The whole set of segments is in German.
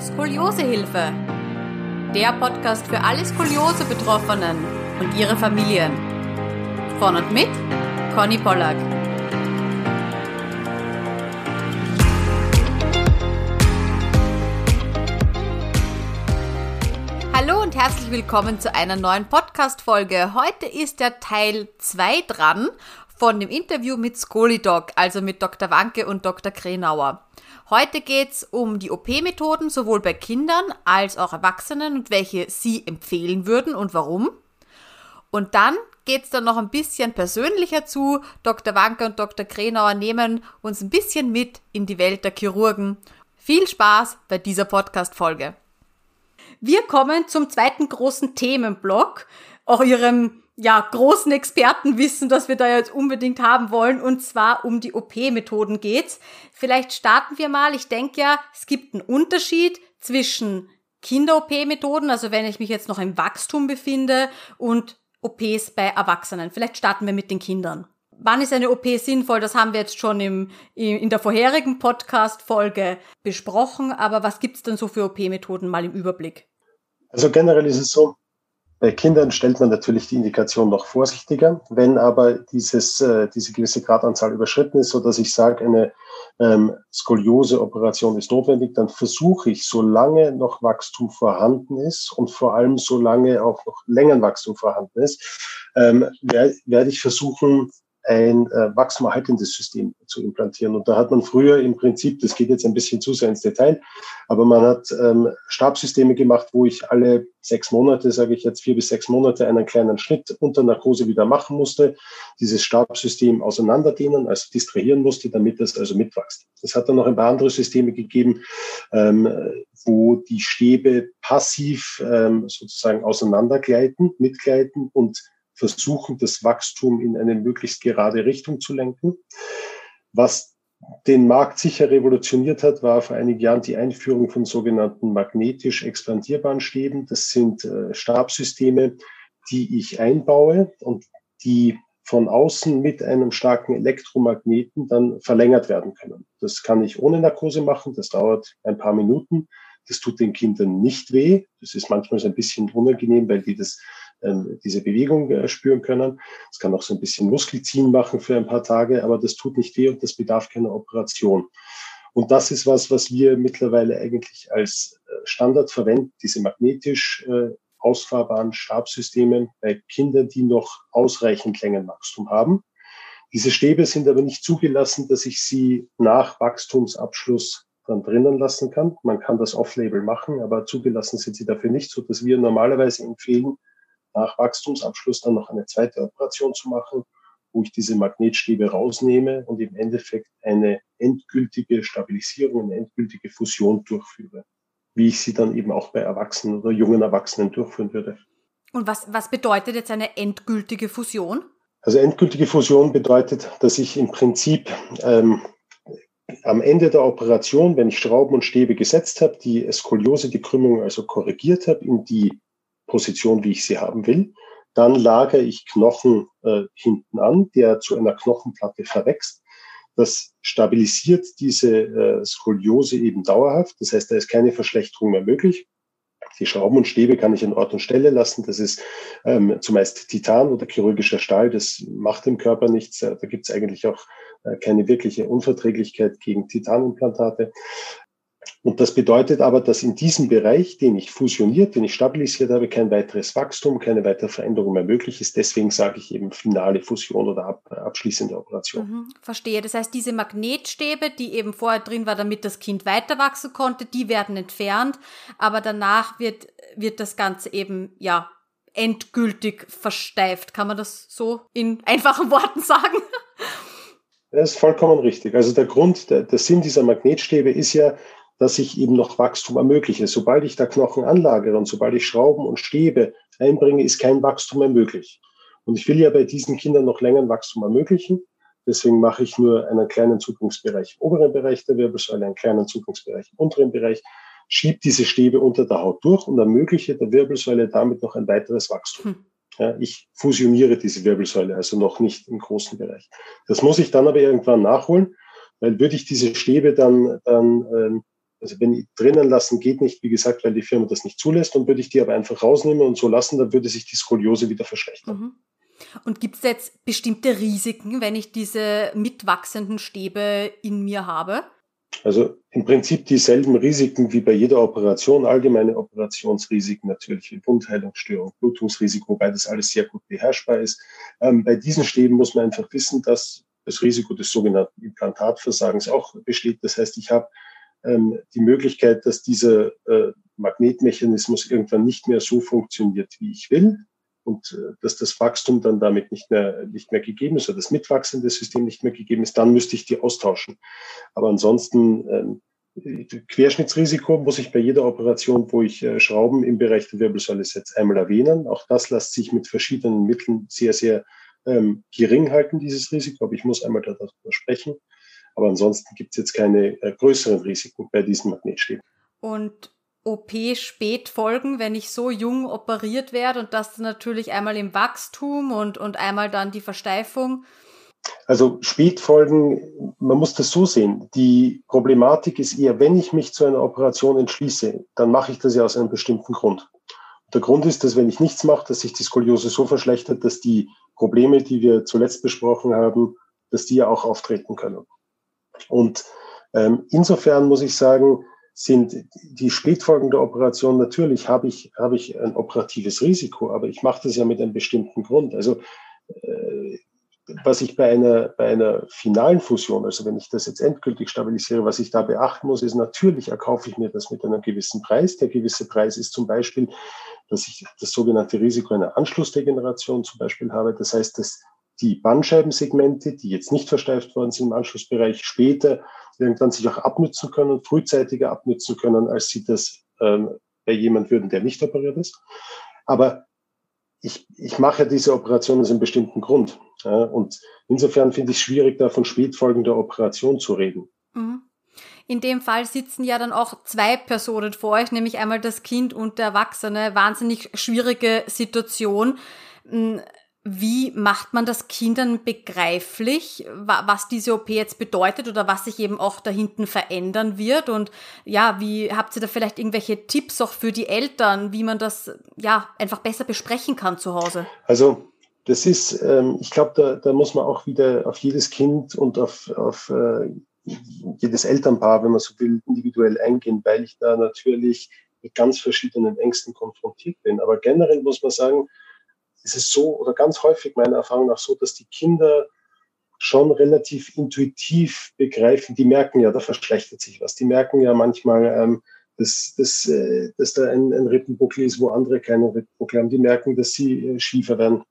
Skoliosehilfe. Der Podcast für alle Skoliose-Betroffenen und ihre Familien. Von und mit Conny Pollack. Hallo und herzlich willkommen zu einer neuen Podcast-Folge. Heute ist der Teil 2 dran von dem Interview mit Skolidoc, also mit Dr. Wanke und Dr. Krenauer. Heute geht's um die OP-Methoden sowohl bei Kindern als auch Erwachsenen und welche Sie empfehlen würden und warum. Und dann geht's dann noch ein bisschen persönlicher zu. Dr. Wanke und Dr. Krenauer nehmen uns ein bisschen mit in die Welt der Chirurgen. Viel Spaß bei dieser Podcast-Folge. Wir kommen zum zweiten großen Themenblock, auch Ihrem ja, großen Expertenwissen, das wir da jetzt unbedingt haben wollen. Und zwar um die OP-Methoden geht's. Vielleicht starten wir mal. Ich denke ja, es gibt einen Unterschied zwischen Kinder-OP-Methoden, also wenn ich mich jetzt noch im Wachstum befinde, und OPs bei Erwachsenen. Vielleicht starten wir mit den Kindern. Wann ist eine OP sinnvoll? Das haben wir jetzt schon im, in der vorherigen Podcast-Folge besprochen. Aber was gibt's denn so für OP-Methoden mal im Überblick? Also generell ist es so, bei Kindern stellt man natürlich die Indikation noch vorsichtiger. Wenn aber dieses, äh, diese gewisse Gradanzahl überschritten ist, so dass ich sage, eine ähm, Skoliose-Operation ist notwendig, dann versuche ich, solange noch Wachstum vorhanden ist und vor allem solange auch noch Längenwachstum vorhanden ist, ähm, werde werd ich versuchen, ein äh, wachstumerhaltendes System zu implantieren. Und da hat man früher im Prinzip, das geht jetzt ein bisschen zu sehr ins Detail, aber man hat ähm, Stabsysteme gemacht, wo ich alle sechs Monate, sage ich jetzt vier bis sechs Monate, einen kleinen Schnitt unter Narkose wieder machen musste, dieses Stabsystem auseinanderdehnen, also distrahieren musste, damit es also mitwächst. Es hat dann noch ein paar andere Systeme gegeben, ähm, wo die Stäbe passiv ähm, sozusagen auseinandergleiten, mitgleiten und versuchen, das Wachstum in eine möglichst gerade Richtung zu lenken. Was den Markt sicher revolutioniert hat, war vor einigen Jahren die Einführung von sogenannten magnetisch expandierbaren Stäben. Das sind äh, Stabsysteme, die ich einbaue und die von außen mit einem starken Elektromagneten dann verlängert werden können. Das kann ich ohne Narkose machen. Das dauert ein paar Minuten. Das tut den Kindern nicht weh. Das ist manchmal so ein bisschen unangenehm, weil die das ähm, diese Bewegung äh, spüren können. Es kann auch so ein bisschen Muskelziehen machen für ein paar Tage, aber das tut nicht weh und das bedarf keiner Operation. Und das ist was, was wir mittlerweile eigentlich als äh, Standard verwenden, diese magnetisch äh, ausfahrbaren Stabsysteme bei Kindern, die noch ausreichend Längenwachstum haben. Diese Stäbe sind aber nicht zugelassen, dass ich sie nach Wachstumsabschluss dann drinnen lassen kann. Man kann das off-label machen, aber zugelassen sind sie dafür nicht, so dass wir normalerweise empfehlen, nach Wachstumsabschluss dann noch eine zweite Operation zu machen, wo ich diese Magnetstäbe rausnehme und im Endeffekt eine endgültige Stabilisierung, eine endgültige Fusion durchführe, wie ich sie dann eben auch bei Erwachsenen oder jungen Erwachsenen durchführen würde. Und was, was bedeutet jetzt eine endgültige Fusion? Also endgültige Fusion bedeutet, dass ich im Prinzip ähm, am Ende der Operation, wenn ich Schrauben und Stäbe gesetzt habe, die Skoliose, die Krümmung also korrigiert habe, in die Position, wie ich sie haben will. Dann lagere ich Knochen äh, hinten an, der zu einer Knochenplatte verwächst. Das stabilisiert diese äh, Skoliose eben dauerhaft. Das heißt, da ist keine Verschlechterung mehr möglich. Die Schrauben und Stäbe kann ich an Ort und Stelle lassen. Das ist ähm, zumeist Titan oder chirurgischer Stahl. Das macht dem Körper nichts. Da gibt es eigentlich auch äh, keine wirkliche Unverträglichkeit gegen Titanimplantate. Und das bedeutet aber, dass in diesem Bereich, den ich fusioniert, den ich stabilisiert habe, kein weiteres Wachstum, keine weitere Veränderung mehr möglich ist. Deswegen sage ich eben finale Fusion oder ab, abschließende Operation. Mhm, verstehe. Das heißt, diese Magnetstäbe, die eben vorher drin war, damit das Kind weiter wachsen konnte, die werden entfernt. Aber danach wird, wird das Ganze eben, ja, endgültig versteift. Kann man das so in einfachen Worten sagen? Das ist vollkommen richtig. Also der Grund, der, der Sinn dieser Magnetstäbe ist ja, dass ich eben noch Wachstum ermögliche. Sobald ich da Knochen anlagere und sobald ich Schrauben und Stäbe einbringe, ist kein Wachstum mehr möglich. Und ich will ja bei diesen Kindern noch länger Wachstum ermöglichen. Deswegen mache ich nur einen kleinen Zugangsbereich im oberen Bereich der Wirbelsäule, einen kleinen Zugangsbereich im unteren Bereich, schiebe diese Stäbe unter der Haut durch und ermögliche der Wirbelsäule damit noch ein weiteres Wachstum. Hm. Ja, ich fusioniere diese Wirbelsäule, also noch nicht im großen Bereich. Das muss ich dann aber irgendwann nachholen, weil würde ich diese Stäbe dann, dann ähm, Also wenn ich drinnen lassen geht nicht, wie gesagt, weil die Firma das nicht zulässt, und würde ich die aber einfach rausnehmen und so lassen, dann würde sich die Skoliose wieder verschlechtern. Mhm. Und gibt es jetzt bestimmte Risiken, wenn ich diese mitwachsenden Stäbe in mir habe? Also im Prinzip dieselben Risiken wie bei jeder Operation, allgemeine Operationsrisiken natürlich wie Wundheilungsstörung, Blutungsrisiko, wobei das alles sehr gut beherrschbar ist. Ähm, bei diesen Stäben muss man einfach wissen, dass das Risiko des sogenannten Implantatversagens auch besteht. Das heißt, ich habe ähm, die Möglichkeit, dass dieser äh, Magnetmechanismus irgendwann nicht mehr so funktioniert, wie ich will und äh, dass das Wachstum dann damit nicht mehr, nicht mehr gegeben ist oder das mitwachsende System nicht mehr gegeben ist, dann müsste ich die austauschen. Aber ansonsten ähm, Querschnittsrisiko muss ich bei jeder Operation, wo ich äh, Schrauben im Bereich der Wirbelsäule setze, einmal erwähnen. Auch das lässt sich mit verschiedenen Mitteln sehr, sehr ähm, gering halten, dieses Risiko. Aber ich muss einmal darüber sprechen. Aber ansonsten gibt es jetzt keine äh, größeren Risiken bei diesen Magnetstäben. Und OP-Spätfolgen, wenn ich so jung operiert werde und das natürlich einmal im Wachstum und, und einmal dann die Versteifung? Also Spätfolgen, man muss das so sehen. Die Problematik ist eher, wenn ich mich zu einer Operation entschließe, dann mache ich das ja aus einem bestimmten Grund. Der Grund ist, dass wenn ich nichts mache, dass sich die Skoliose so verschlechtert, dass die Probleme, die wir zuletzt besprochen haben, dass die ja auch auftreten können. Und ähm, insofern muss ich sagen, sind die Spätfolgen der Operation natürlich habe ich, habe ich ein operatives Risiko, aber ich mache das ja mit einem bestimmten Grund. Also äh, was ich bei einer, bei einer finalen Fusion, also wenn ich das jetzt endgültig stabilisiere, was ich da beachten muss, ist natürlich erkaufe ich mir das mit einem gewissen Preis. Der gewisse Preis ist zum Beispiel, dass ich das sogenannte Risiko einer Anschlussdegeneration zum Beispiel habe. Das heißt, dass die Bandscheibensegmente, die jetzt nicht versteift worden sind im Anschlussbereich, später irgendwann sich auch abnützen können, frühzeitiger abnützen können, als sie das ähm, bei jemand würden, der nicht operiert ist. Aber ich, ich mache diese Operation aus einem bestimmten Grund. Ja, und insofern finde ich es schwierig, da von Spätfolgen der Operation zu reden. Mhm. In dem Fall sitzen ja dann auch zwei Personen vor euch, nämlich einmal das Kind und der Erwachsene. Wahnsinnig schwierige Situation. Wie macht man das Kindern begreiflich, was diese OP jetzt bedeutet oder was sich eben auch da hinten verändern wird? Und ja, wie habt ihr da vielleicht irgendwelche Tipps auch für die Eltern, wie man das ja einfach besser besprechen kann zu Hause? Also das ist, ähm, ich glaube, da, da muss man auch wieder auf jedes Kind und auf, auf äh, jedes Elternpaar, wenn man so will, individuell eingehen, weil ich da natürlich mit ganz verschiedenen Ängsten konfrontiert bin. Aber generell muss man sagen, es ist so oder ganz häufig meiner Erfahrung nach so, dass die Kinder schon relativ intuitiv begreifen, die merken ja, da verschlechtert sich was. Die merken ja manchmal, ähm, dass, dass, äh, dass da ein, ein Rippenbuckel ist, wo andere keine Rippenbuckel haben. Die merken, dass sie äh, schiefer werden.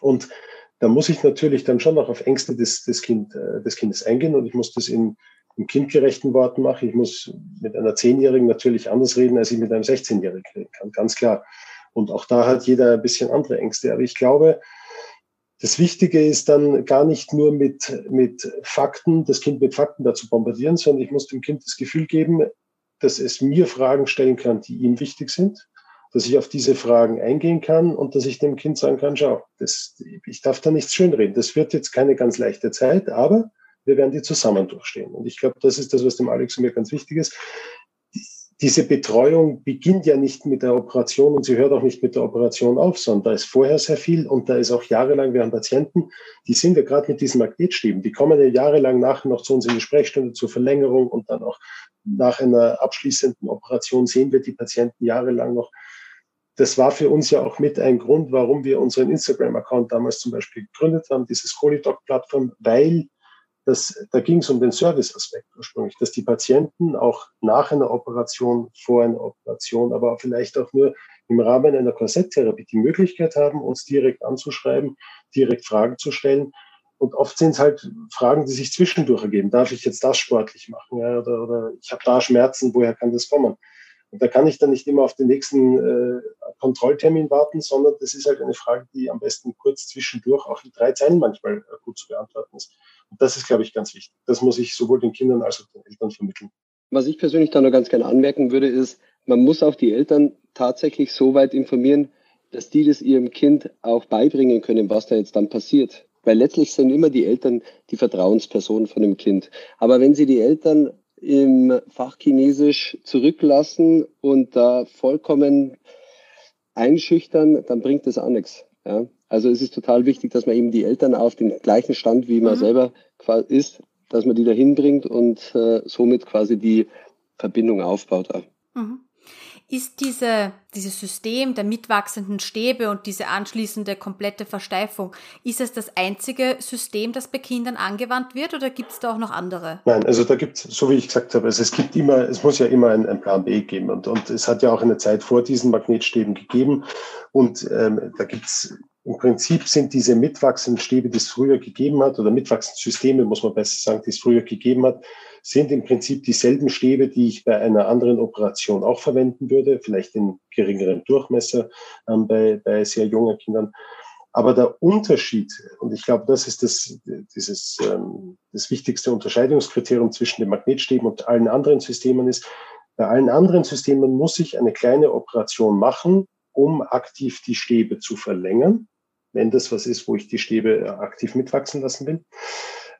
Und da muss ich natürlich dann schon noch auf Ängste des, des, kind, äh, des Kindes eingehen und ich muss das in, in kindgerechten Worten machen. Ich muss mit einer Zehnjährigen natürlich anders reden, als ich mit einem 16-Jährigen reden kann, ganz klar. Und auch da hat jeder ein bisschen andere Ängste. Aber ich glaube, das Wichtige ist dann gar nicht nur mit, mit Fakten, das Kind mit Fakten dazu bombardieren, sondern ich muss dem Kind das Gefühl geben, dass es mir Fragen stellen kann, die ihm wichtig sind, dass ich auf diese Fragen eingehen kann und dass ich dem Kind sagen kann, schau, das, ich darf da nichts schönreden. Das wird jetzt keine ganz leichte Zeit, aber wir werden die zusammen durchstehen. Und ich glaube, das ist das, was dem Alex und mir ganz wichtig ist diese Betreuung beginnt ja nicht mit der Operation und sie hört auch nicht mit der Operation auf, sondern da ist vorher sehr viel und da ist auch jahrelang, wir haben Patienten, die sind ja gerade mit diesen Magnetstäben, die kommen ja jahrelang nachher noch zu uns in die Sprechstunde zur Verlängerung und dann auch nach einer abschließenden Operation sehen wir die Patienten jahrelang noch. Das war für uns ja auch mit ein Grund, warum wir unseren Instagram-Account damals zum Beispiel gegründet haben, dieses Colidoc-Plattform, weil das, da ging es um den Serviceaspekt ursprünglich, dass die Patienten auch nach einer Operation, vor einer Operation, aber vielleicht auch nur im Rahmen einer Korsetttherapie die Möglichkeit haben, uns direkt anzuschreiben, direkt Fragen zu stellen. Und oft sind es halt Fragen, die sich zwischendurch ergeben. Darf ich jetzt das sportlich machen? Ja, oder, oder ich habe da Schmerzen, woher kann das kommen? Und da kann ich dann nicht immer auf den nächsten äh, Kontrolltermin warten, sondern das ist halt eine Frage, die am besten kurz zwischendurch auch in drei Zeilen manchmal äh, gut zu beantworten ist. Und das ist, glaube ich, ganz wichtig. Das muss ich sowohl den Kindern als auch den Eltern vermitteln. Was ich persönlich da noch ganz gerne anmerken würde, ist, man muss auch die Eltern tatsächlich so weit informieren, dass die das ihrem Kind auch beibringen können, was da jetzt dann passiert. Weil letztlich sind immer die Eltern die Vertrauenspersonen von dem Kind. Aber wenn sie die Eltern im Fachchinesisch zurücklassen und da vollkommen einschüchtern, dann bringt das auch nichts. Ja? Also es ist total wichtig, dass man eben die Eltern auf den gleichen Stand, wie man mhm. selber ist, dass man die dahin bringt und äh, somit quasi die Verbindung aufbaut. Mhm. Ist diese, dieses System der mitwachsenden Stäbe und diese anschließende komplette Versteifung, ist es das einzige System, das bei Kindern angewandt wird oder gibt es da auch noch andere? Nein, also da gibt es, so wie ich gesagt habe, also es gibt immer, es muss ja immer ein, Plan B geben und, und es hat ja auch eine Zeit vor diesen Magnetstäben gegeben und ähm, da gibt es im Prinzip sind diese mitwachsenden Stäbe, die es früher gegeben hat, oder mitwachsende Systeme, muss man besser sagen, die es früher gegeben hat, sind im Prinzip dieselben Stäbe, die ich bei einer anderen Operation auch verwenden würde, vielleicht in geringerem Durchmesser ähm, bei, bei sehr jungen Kindern. Aber der Unterschied, und ich glaube, das ist das, dieses, ähm, das wichtigste Unterscheidungskriterium zwischen den Magnetstäben und allen anderen Systemen ist, bei allen anderen Systemen muss ich eine kleine Operation machen, um aktiv die Stäbe zu verlängern, wenn das was ist, wo ich die Stäbe äh, aktiv mitwachsen lassen will.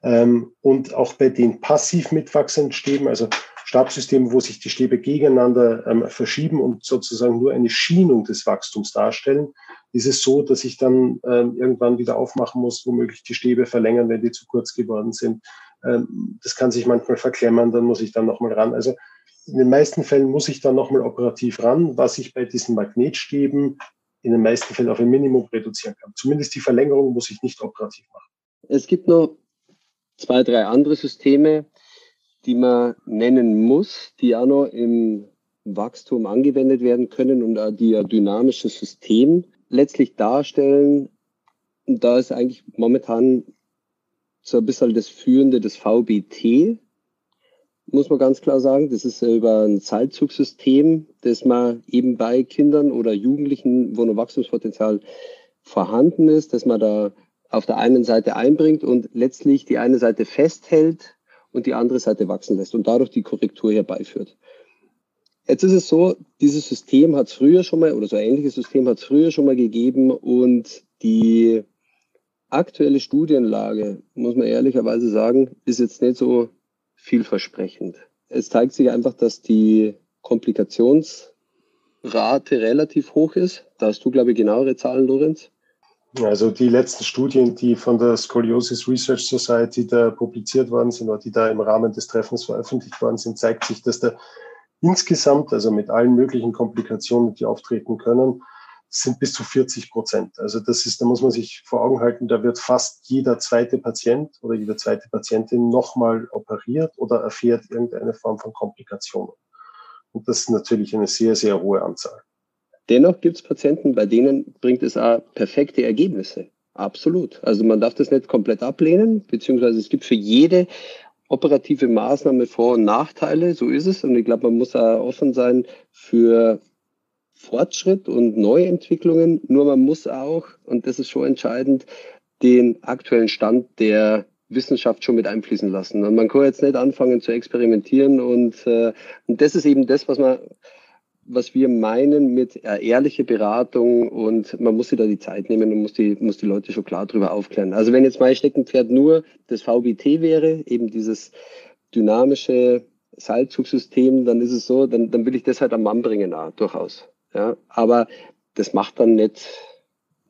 Ähm, und auch bei den passiv mitwachsenden Stäben, also Stabsystemen, wo sich die Stäbe gegeneinander ähm, verschieben und sozusagen nur eine Schienung des Wachstums darstellen, ist es so, dass ich dann ähm, irgendwann wieder aufmachen muss, womöglich die Stäbe verlängern, wenn die zu kurz geworden sind. Das kann sich manchmal verklemmern, dann muss ich dann nochmal ran. Also in den meisten Fällen muss ich dann nochmal operativ ran, was ich bei diesen Magnetstäben in den meisten Fällen auf ein Minimum reduzieren kann. Zumindest die Verlängerung muss ich nicht operativ machen. Es gibt noch zwei, drei andere Systeme, die man nennen muss, die auch noch im Wachstum angewendet werden können und die ein dynamisches System letztlich darstellen. Und da ist eigentlich momentan so ein bisschen das Führende des VBT, muss man ganz klar sagen. Das ist über ein Seilzugsystem, das man eben bei Kindern oder Jugendlichen, wo noch Wachstumspotenzial vorhanden ist, dass man da auf der einen Seite einbringt und letztlich die eine Seite festhält und die andere Seite wachsen lässt und dadurch die Korrektur herbeiführt. Jetzt ist es so, dieses System hat es früher schon mal, oder so ein ähnliches System hat es früher schon mal gegeben und die aktuelle Studienlage, muss man ehrlicherweise sagen, ist jetzt nicht so vielversprechend. Es zeigt sich einfach, dass die Komplikationsrate relativ hoch ist. Da hast du, glaube ich, genauere Zahlen, Lorenz. Also die letzten Studien, die von der Scoliosis Research Society da publiziert worden sind oder die da im Rahmen des Treffens veröffentlicht worden sind, zeigt sich, dass da insgesamt, also mit allen möglichen Komplikationen, die auftreten können, sind bis zu 40 Prozent. Also das ist, da muss man sich vor Augen halten, da wird fast jeder zweite Patient oder jede zweite Patientin nochmal operiert oder erfährt irgendeine Form von Komplikationen. Und das ist natürlich eine sehr, sehr hohe Anzahl. Dennoch gibt es Patienten, bei denen bringt es auch perfekte Ergebnisse. Absolut. Also man darf das nicht komplett ablehnen, beziehungsweise es gibt für jede operative Maßnahme Vor- und Nachteile, so ist es. Und ich glaube, man muss auch offen sein für Fortschritt und Neuentwicklungen. Nur man muss auch, und das ist schon entscheidend, den aktuellen Stand der Wissenschaft schon mit einfließen lassen. Und man kann jetzt nicht anfangen zu experimentieren und, äh, und das ist eben das, was man was wir meinen mit äh, ehrliche Beratung und man muss sich da die Zeit nehmen und muss die, muss die Leute schon klar darüber aufklären. Also wenn jetzt mein Steckenpferd nur das VBT wäre, eben dieses dynamische Seilzugsystem, dann ist es so, dann, dann will ich das halt am Mann bringen, auch, durchaus. Ja, aber das macht dann nicht,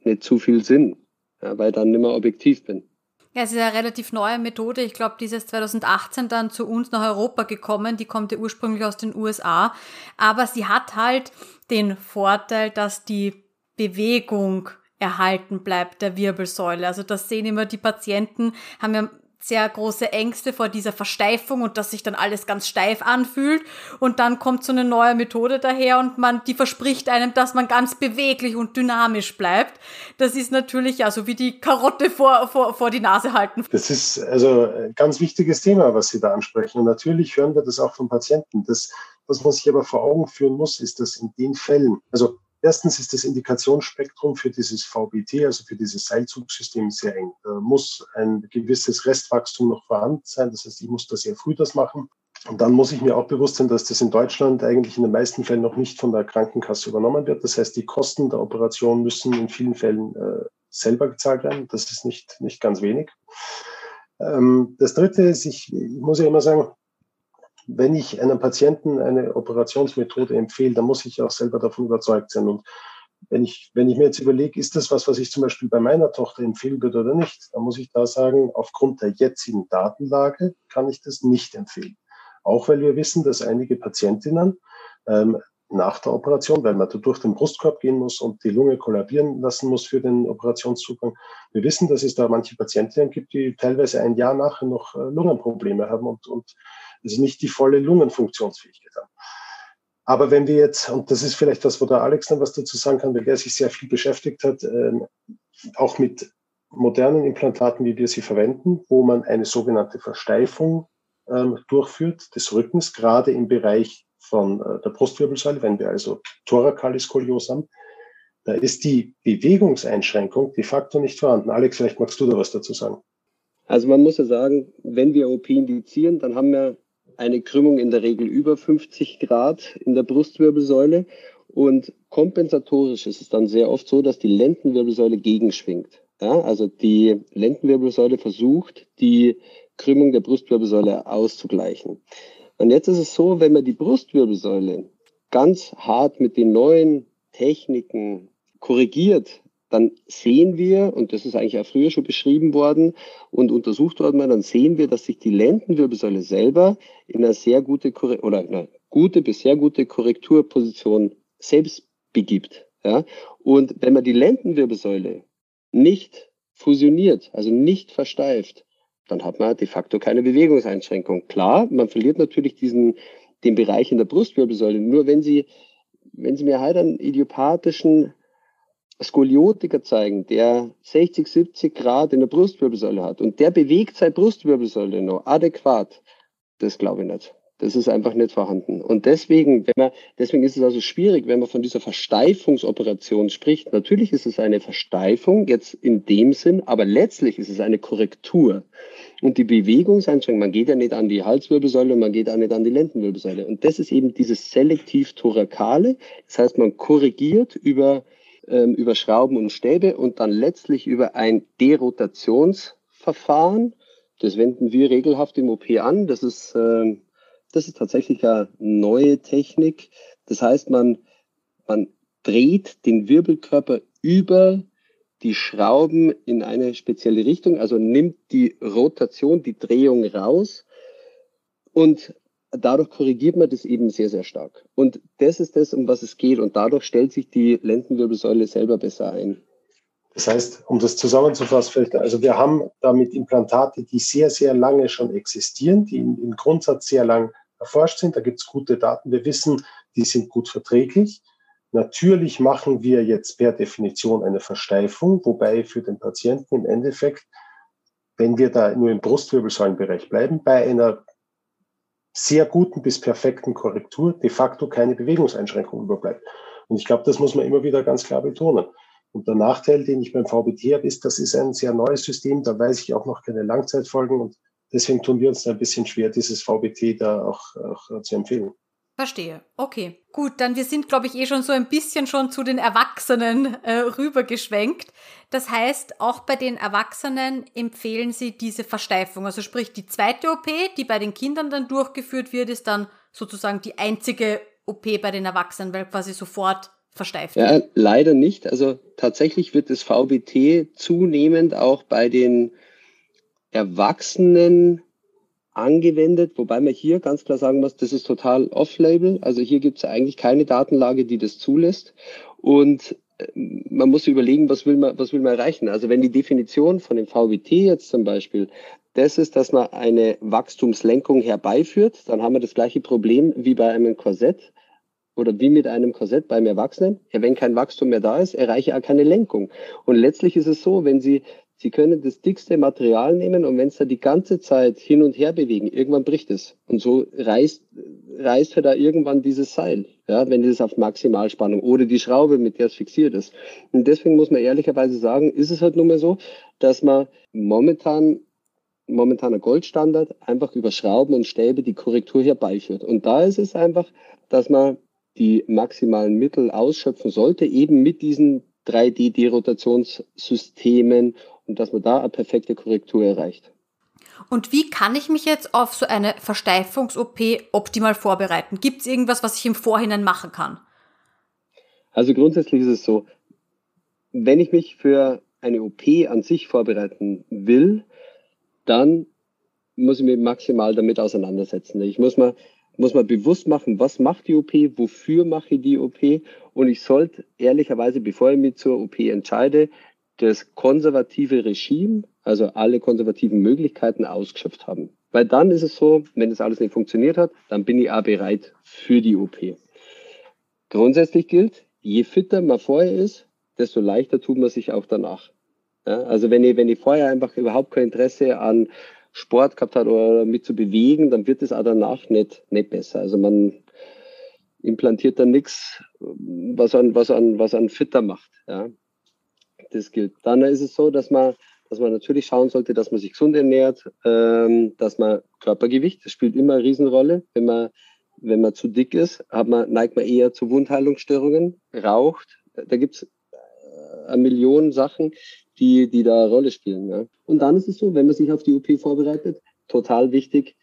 nicht zu viel Sinn, ja, weil ich dann nicht mehr objektiv bin. Ja, es ist eine relativ neue Methode. Ich glaube, die ist 2018 dann zu uns nach Europa gekommen. Die kommt ja ursprünglich aus den USA. Aber sie hat halt den Vorteil, dass die Bewegung erhalten bleibt der Wirbelsäule. Also das sehen immer die Patienten, haben ja sehr große Ängste vor dieser Versteifung und dass sich dann alles ganz steif anfühlt. Und dann kommt so eine neue Methode daher und man, die verspricht einem, dass man ganz beweglich und dynamisch bleibt. Das ist natürlich ja so wie die Karotte vor, vor, vor die Nase halten. Das ist also ein ganz wichtiges Thema, was Sie da ansprechen. Und natürlich hören wir das auch von Patienten. Das, was man sich aber vor Augen führen muss, ist, dass in den Fällen, also Erstens ist das Indikationsspektrum für dieses VBT, also für dieses Seilzugsystem, sehr eng. Da muss ein gewisses Restwachstum noch vorhanden sein. Das heißt, ich muss da sehr früh das machen. Und dann muss ich mir auch bewusst sein, dass das in Deutschland eigentlich in den meisten Fällen noch nicht von der Krankenkasse übernommen wird. Das heißt, die Kosten der Operation müssen in vielen Fällen äh, selber gezahlt werden. Das ist nicht, nicht ganz wenig. Ähm, das Dritte ist, ich, ich muss ja immer sagen, wenn ich einem Patienten eine Operationsmethode empfehle, dann muss ich auch selber davon überzeugt sein. Und wenn ich, wenn ich mir jetzt überlege, ist das was, was ich zum Beispiel bei meiner Tochter empfehlen würde oder nicht, dann muss ich da sagen, aufgrund der jetzigen Datenlage kann ich das nicht empfehlen. Auch weil wir wissen, dass einige Patientinnen ähm, nach der Operation, weil man da durch den Brustkorb gehen muss und die Lunge kollabieren lassen muss für den Operationszugang. Wir wissen, dass es da manche Patientinnen gibt, die teilweise ein Jahr nachher noch äh, Lungenprobleme haben und, und also nicht die volle Lungenfunktionsfähigkeit haben. Aber wenn wir jetzt, und das ist vielleicht was, wo der Alex dann was dazu sagen kann, weil der sich sehr viel beschäftigt hat, ähm, auch mit modernen Implantaten, wie wir sie verwenden, wo man eine sogenannte Versteifung ähm, durchführt des Rückens, gerade im Bereich von äh, der Brustwirbelsäule, wenn wir also thorakale Skoliose haben, da ist die Bewegungseinschränkung de facto nicht vorhanden. Alex, vielleicht magst du da was dazu sagen. Also man muss ja sagen, wenn wir OP indizieren, dann haben wir eine Krümmung in der Regel über 50 Grad in der Brustwirbelsäule und kompensatorisch ist es dann sehr oft so, dass die Lendenwirbelsäule gegenschwingt. Ja, also die Lendenwirbelsäule versucht, die Krümmung der Brustwirbelsäule auszugleichen. Und jetzt ist es so, wenn man die Brustwirbelsäule ganz hart mit den neuen Techniken korrigiert, dann sehen wir, und das ist eigentlich auch früher schon beschrieben worden und untersucht worden, dann sehen wir, dass sich die Lendenwirbelsäule selber in einer sehr gute oder eine gute bis sehr gute Korrekturposition selbst begibt. Ja? Und wenn man die Lendenwirbelsäule nicht fusioniert, also nicht versteift, dann hat man de facto keine Bewegungseinschränkung. Klar, man verliert natürlich diesen, den Bereich in der Brustwirbelsäule. Nur wenn Sie, wenn Sie mir halt einen idiopathischen Skoliotiker zeigen, der 60, 70 Grad in der Brustwirbelsäule hat und der bewegt seine Brustwirbelsäule noch adäquat, das glaube ich nicht. Das ist einfach nicht vorhanden. Und deswegen, wenn man, deswegen ist es also schwierig, wenn man von dieser Versteifungsoperation spricht. Natürlich ist es eine Versteifung jetzt in dem Sinn, aber letztlich ist es eine Korrektur. Und die Bewegungseinschränkung, man geht ja nicht an die Halswirbelsäule und man geht auch nicht an die Lendenwirbelsäule. Und das ist eben dieses selektiv thorakale. Das heißt, man korrigiert über, ähm, über Schrauben und Stäbe und dann letztlich über ein Derotationsverfahren. Das wenden wir regelhaft im OP an. Das ist, äh, das ist tatsächlich eine neue Technik. Das heißt, man, man dreht den Wirbelkörper über die Schrauben in eine spezielle Richtung, also nimmt die Rotation, die Drehung raus und dadurch korrigiert man das eben sehr, sehr stark. Und das ist das, um was es geht. Und dadurch stellt sich die Lendenwirbelsäule selber besser ein. Das heißt, um das zusammenzufassen, also wir haben damit Implantate, die sehr, sehr lange schon existieren, die im Grundsatz sehr lang erforscht sind. Da gibt es gute Daten. Wir wissen, die sind gut verträglich. Natürlich machen wir jetzt per Definition eine Versteifung, wobei für den Patienten im Endeffekt, wenn wir da nur im Brustwirbelsäulenbereich bleiben, bei einer sehr guten bis perfekten Korrektur de facto keine Bewegungseinschränkung überbleibt. Und ich glaube, das muss man immer wieder ganz klar betonen. Und der Nachteil, den ich beim VBT habe, ist, das ist ein sehr neues System, da weiß ich auch noch keine Langzeitfolgen und deswegen tun wir uns da ein bisschen schwer, dieses VBT da auch, auch zu empfehlen. Verstehe. Okay. Gut, dann wir sind, glaube ich, eh schon so ein bisschen schon zu den Erwachsenen äh, rübergeschwenkt. Das heißt, auch bei den Erwachsenen empfehlen Sie diese Versteifung. Also sprich, die zweite OP, die bei den Kindern dann durchgeführt wird, ist dann sozusagen die einzige OP bei den Erwachsenen, weil quasi sofort versteift wird. Ja, leider nicht. Also tatsächlich wird das VBT zunehmend auch bei den Erwachsenen angewendet, wobei man hier ganz klar sagen muss, das ist total off-label. Also hier gibt es eigentlich keine Datenlage, die das zulässt. Und äh, man muss überlegen, was will man, was will man erreichen. Also wenn die Definition von dem VWT jetzt zum Beispiel das ist, dass man eine Wachstumslenkung herbeiführt, dann haben wir das gleiche Problem wie bei einem Korsett oder wie mit einem Korsett beim Erwachsenen. Ja, wenn kein Wachstum mehr da ist, erreiche ich auch keine Lenkung. Und letztlich ist es so, wenn Sie Sie können das dickste Material nehmen und wenn es da die ganze Zeit hin und her bewegen, irgendwann bricht es. Und so reißt, reißt er da irgendwann dieses Seil, ja, wenn es auf Maximalspannung oder die Schraube, mit der es fixiert ist. Und deswegen muss man ehrlicherweise sagen, ist es halt nur mal so, dass man momentan momentaner Goldstandard einfach über Schrauben und Stäbe die Korrektur herbeiführt. Und da ist es einfach, dass man die maximalen Mittel ausschöpfen sollte, eben mit diesen 3D-Derotationssystemen und dass man da eine perfekte Korrektur erreicht. Und wie kann ich mich jetzt auf so eine Versteifungs-OP optimal vorbereiten? Gibt es irgendwas, was ich im Vorhinein machen kann? Also grundsätzlich ist es so, wenn ich mich für eine OP an sich vorbereiten will, dann muss ich mich maximal damit auseinandersetzen. Ich muss mal, muss mal bewusst machen, was macht die OP, wofür mache ich die OP und ich sollte ehrlicherweise, bevor ich mich zur OP entscheide, das konservative Regime, also alle konservativen Möglichkeiten ausgeschöpft haben. Weil dann ist es so, wenn das alles nicht funktioniert hat, dann bin ich auch bereit für die OP. Grundsätzlich gilt, je fitter man vorher ist, desto leichter tut man sich auch danach. Ja, also wenn ich, wenn ich vorher einfach überhaupt kein Interesse an Sport gehabt hat oder mit zu bewegen, dann wird es auch danach nicht, nicht besser. Also man implantiert dann nichts, was an, was an, was an fitter macht. Ja das gilt. Dann ist es so, dass man, dass man natürlich schauen sollte, dass man sich gesund ernährt, ähm, dass man Körpergewicht, das spielt immer eine Riesenrolle. Wenn man, wenn man zu dick ist, hat man, neigt man eher zu Wundheilungsstörungen, raucht. Da gibt's äh, eine Million Sachen, die, die da eine Rolle spielen. Ja. Und dann ist es so, wenn man sich auf die OP vorbereitet, total wichtig,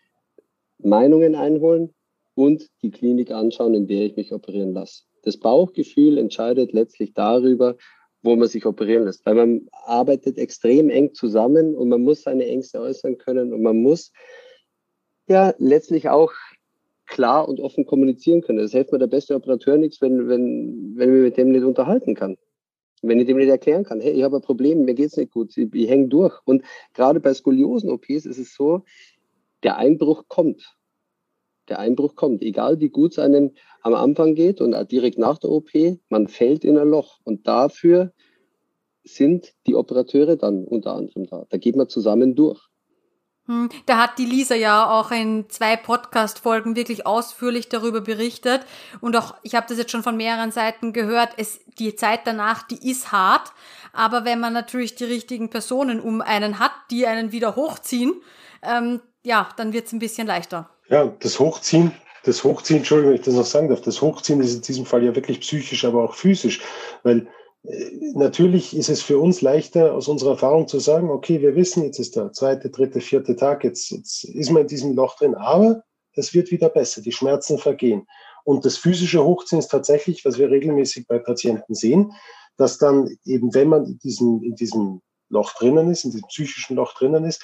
Meinungen einholen und die Klinik anschauen, in der ich mich operieren lasse. Das Bauchgefühl entscheidet letztlich darüber, wo man sich operieren lässt. Weil man arbeitet extrem eng zusammen und man muss seine Ängste äußern können und man muss ja letztlich auch klar und offen kommunizieren können. Das hilft mir der beste Operateur nichts, wenn, wenn, wenn ich mit dem nicht unterhalten kann. Wenn ich dem nicht erklären kann, hey, ich habe ein Problem, mir geht's nicht gut, ich, ich hänge durch. Und gerade bei Skoliosen-OPs ist es so, der Einbruch kommt. Der Einbruch kommt, egal wie gut es einem am Anfang geht und direkt nach der OP, man fällt in ein Loch. Und dafür sind die Operateure dann unter anderem da. Da geht man zusammen durch. Hm, da hat die Lisa ja auch in zwei Podcast-Folgen wirklich ausführlich darüber berichtet. Und auch, ich habe das jetzt schon von mehreren Seiten gehört, es, die Zeit danach, die ist hart. Aber wenn man natürlich die richtigen Personen um einen hat, die einen wieder hochziehen, ähm, ja, dann wird es ein bisschen leichter. Ja, das Hochziehen das Hochziehen, Entschuldigung, wenn ich das noch sagen darf, das Hochziehen ist in diesem Fall ja wirklich psychisch, aber auch physisch, weil natürlich ist es für uns leichter, aus unserer Erfahrung zu sagen, okay, wir wissen, jetzt ist der zweite, dritte, vierte Tag, jetzt, jetzt ist man in diesem Loch drin, aber das wird wieder besser, die Schmerzen vergehen. Und das physische Hochziehen ist tatsächlich, was wir regelmäßig bei Patienten sehen, dass dann eben, wenn man in diesem, in diesem Loch drinnen ist, in diesem psychischen Loch drinnen ist,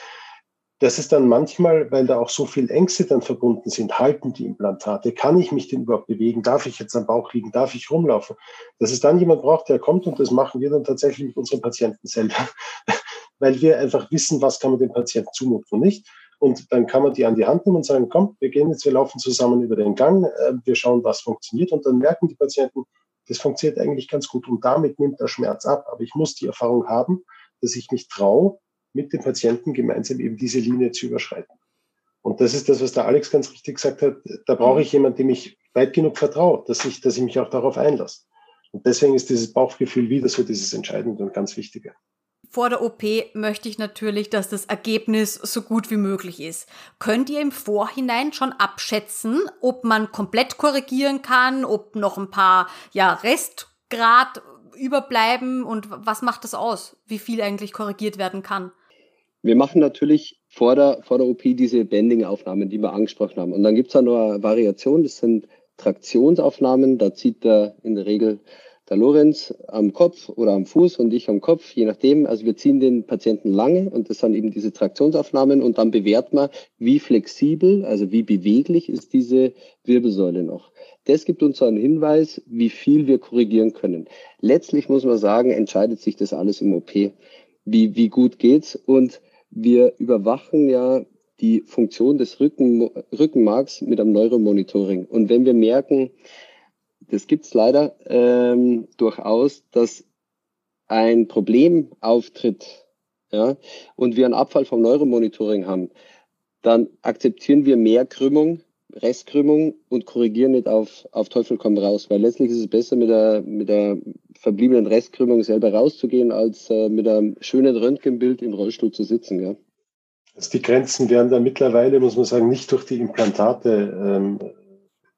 das ist dann manchmal, weil da auch so viel Ängste dann verbunden sind, halten die Implantate, kann ich mich denn überhaupt bewegen, darf ich jetzt am Bauch liegen, darf ich rumlaufen, dass es dann jemand braucht, der kommt und das machen wir dann tatsächlich mit unseren Patienten selber, weil wir einfach wissen, was kann man dem Patienten zumuten und nicht. Und dann kann man die an die Hand nehmen und sagen, komm, wir gehen jetzt, wir laufen zusammen über den Gang, äh, wir schauen, was funktioniert. Und dann merken die Patienten, das funktioniert eigentlich ganz gut. Und damit nimmt der Schmerz ab. Aber ich muss die Erfahrung haben, dass ich mich traue, mit dem Patienten gemeinsam eben diese Linie zu überschreiten. Und das ist das, was der Alex ganz richtig gesagt hat. Da brauche ich jemanden, dem ich weit genug vertraue, dass ich, dass ich mich auch darauf einlasse. Und deswegen ist dieses Bauchgefühl wieder so dieses Entscheidende und ganz Wichtige. Vor der OP möchte ich natürlich, dass das Ergebnis so gut wie möglich ist. Könnt ihr im Vorhinein schon abschätzen, ob man komplett korrigieren kann, ob noch ein paar ja, Restgrad überbleiben und was macht das aus, wie viel eigentlich korrigiert werden kann? Wir machen natürlich vor der, vor der OP diese Bending-Aufnahmen, die wir angesprochen haben. Und dann gibt es da noch eine Variation, das sind Traktionsaufnahmen. Da zieht der in der Regel der Lorenz am Kopf oder am Fuß und ich am Kopf, je nachdem. Also wir ziehen den Patienten lange und das sind eben diese Traktionsaufnahmen und dann bewertet man, wie flexibel, also wie beweglich ist diese Wirbelsäule noch. Das gibt uns einen Hinweis, wie viel wir korrigieren können. Letztlich muss man sagen, entscheidet sich das alles im OP. Wie, wie gut geht's? Und wir überwachen ja die Funktion des Rücken, Rückenmarks mit einem Neuromonitoring. Und wenn wir merken, das gibt es leider ähm, durchaus, dass ein Problem auftritt ja, und wir einen Abfall vom Neuromonitoring haben, dann akzeptieren wir mehr Krümmung, Restkrümmung und korrigieren nicht auf, auf Teufel komm raus, weil letztlich ist es besser, mit der, mit der verbliebenen Restkrümmung selber rauszugehen, als äh, mit einem schönen Röntgenbild im Rollstuhl zu sitzen. Ja. Also die Grenzen werden da mittlerweile, muss man sagen, nicht durch die Implantate ähm,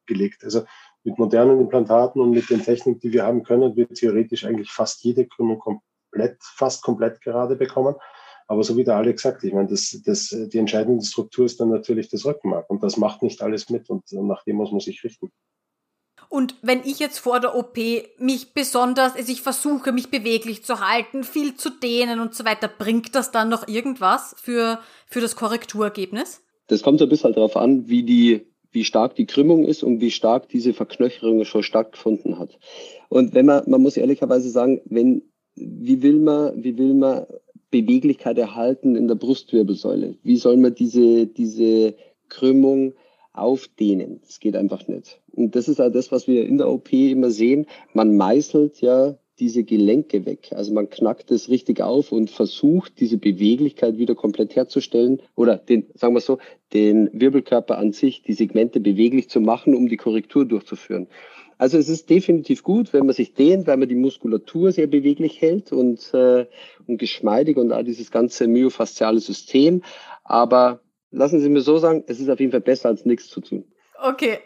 gelegt. Also mit modernen Implantaten und mit den Techniken, die wir haben können, wird theoretisch eigentlich fast jede Krümmung komplett, fast komplett gerade bekommen. Aber so wie der Alex sagt, ich meine, das, das, die entscheidende Struktur ist dann natürlich das Rückenmark und das macht nicht alles mit und nach dem muss man sich richten. Und wenn ich jetzt vor der OP mich besonders, also ich versuche, mich beweglich zu halten, viel zu dehnen und so weiter, bringt das dann noch irgendwas für, für das Korrekturergebnis? Das kommt so ein bisschen darauf an, wie die, wie stark die Krümmung ist und wie stark diese Verknöcherung schon stattgefunden hat. Und wenn man, man muss ehrlicherweise sagen, wenn, wie will man, wie will man Beweglichkeit erhalten in der Brustwirbelsäule? Wie soll man diese, diese Krümmung aufdehnen? Das geht einfach nicht. Und das ist auch das, was wir in der OP immer sehen. Man meißelt ja diese Gelenke weg. Also man knackt es richtig auf und versucht, diese Beweglichkeit wieder komplett herzustellen oder den, sagen wir so, den Wirbelkörper an sich, die Segmente beweglich zu machen, um die Korrektur durchzuführen. Also es ist definitiv gut, wenn man sich dehnt, weil man die Muskulatur sehr beweglich hält und, äh, und geschmeidig und auch dieses ganze myofasziale System. Aber lassen Sie mir so sagen, es ist auf jeden Fall besser als nichts zu tun. Okay.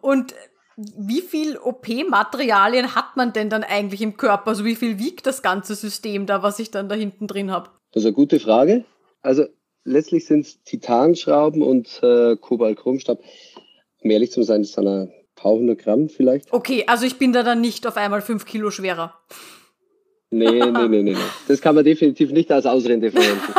Und wie viel OP-Materialien hat man denn dann eigentlich im Körper? Also wie viel wiegt das ganze System da, was ich dann da hinten drin habe? Das ist eine gute Frage. Also letztlich sind es Titanschrauben und äh, Kobaltchromstab. Um ehrlich zu sein, ist dann ein paar hundert Gramm vielleicht. Okay, also ich bin da dann nicht auf einmal fünf Kilo schwerer. Nee, nee, nee, nee, nee. Das kann man definitiv nicht als Ausrede verwenden.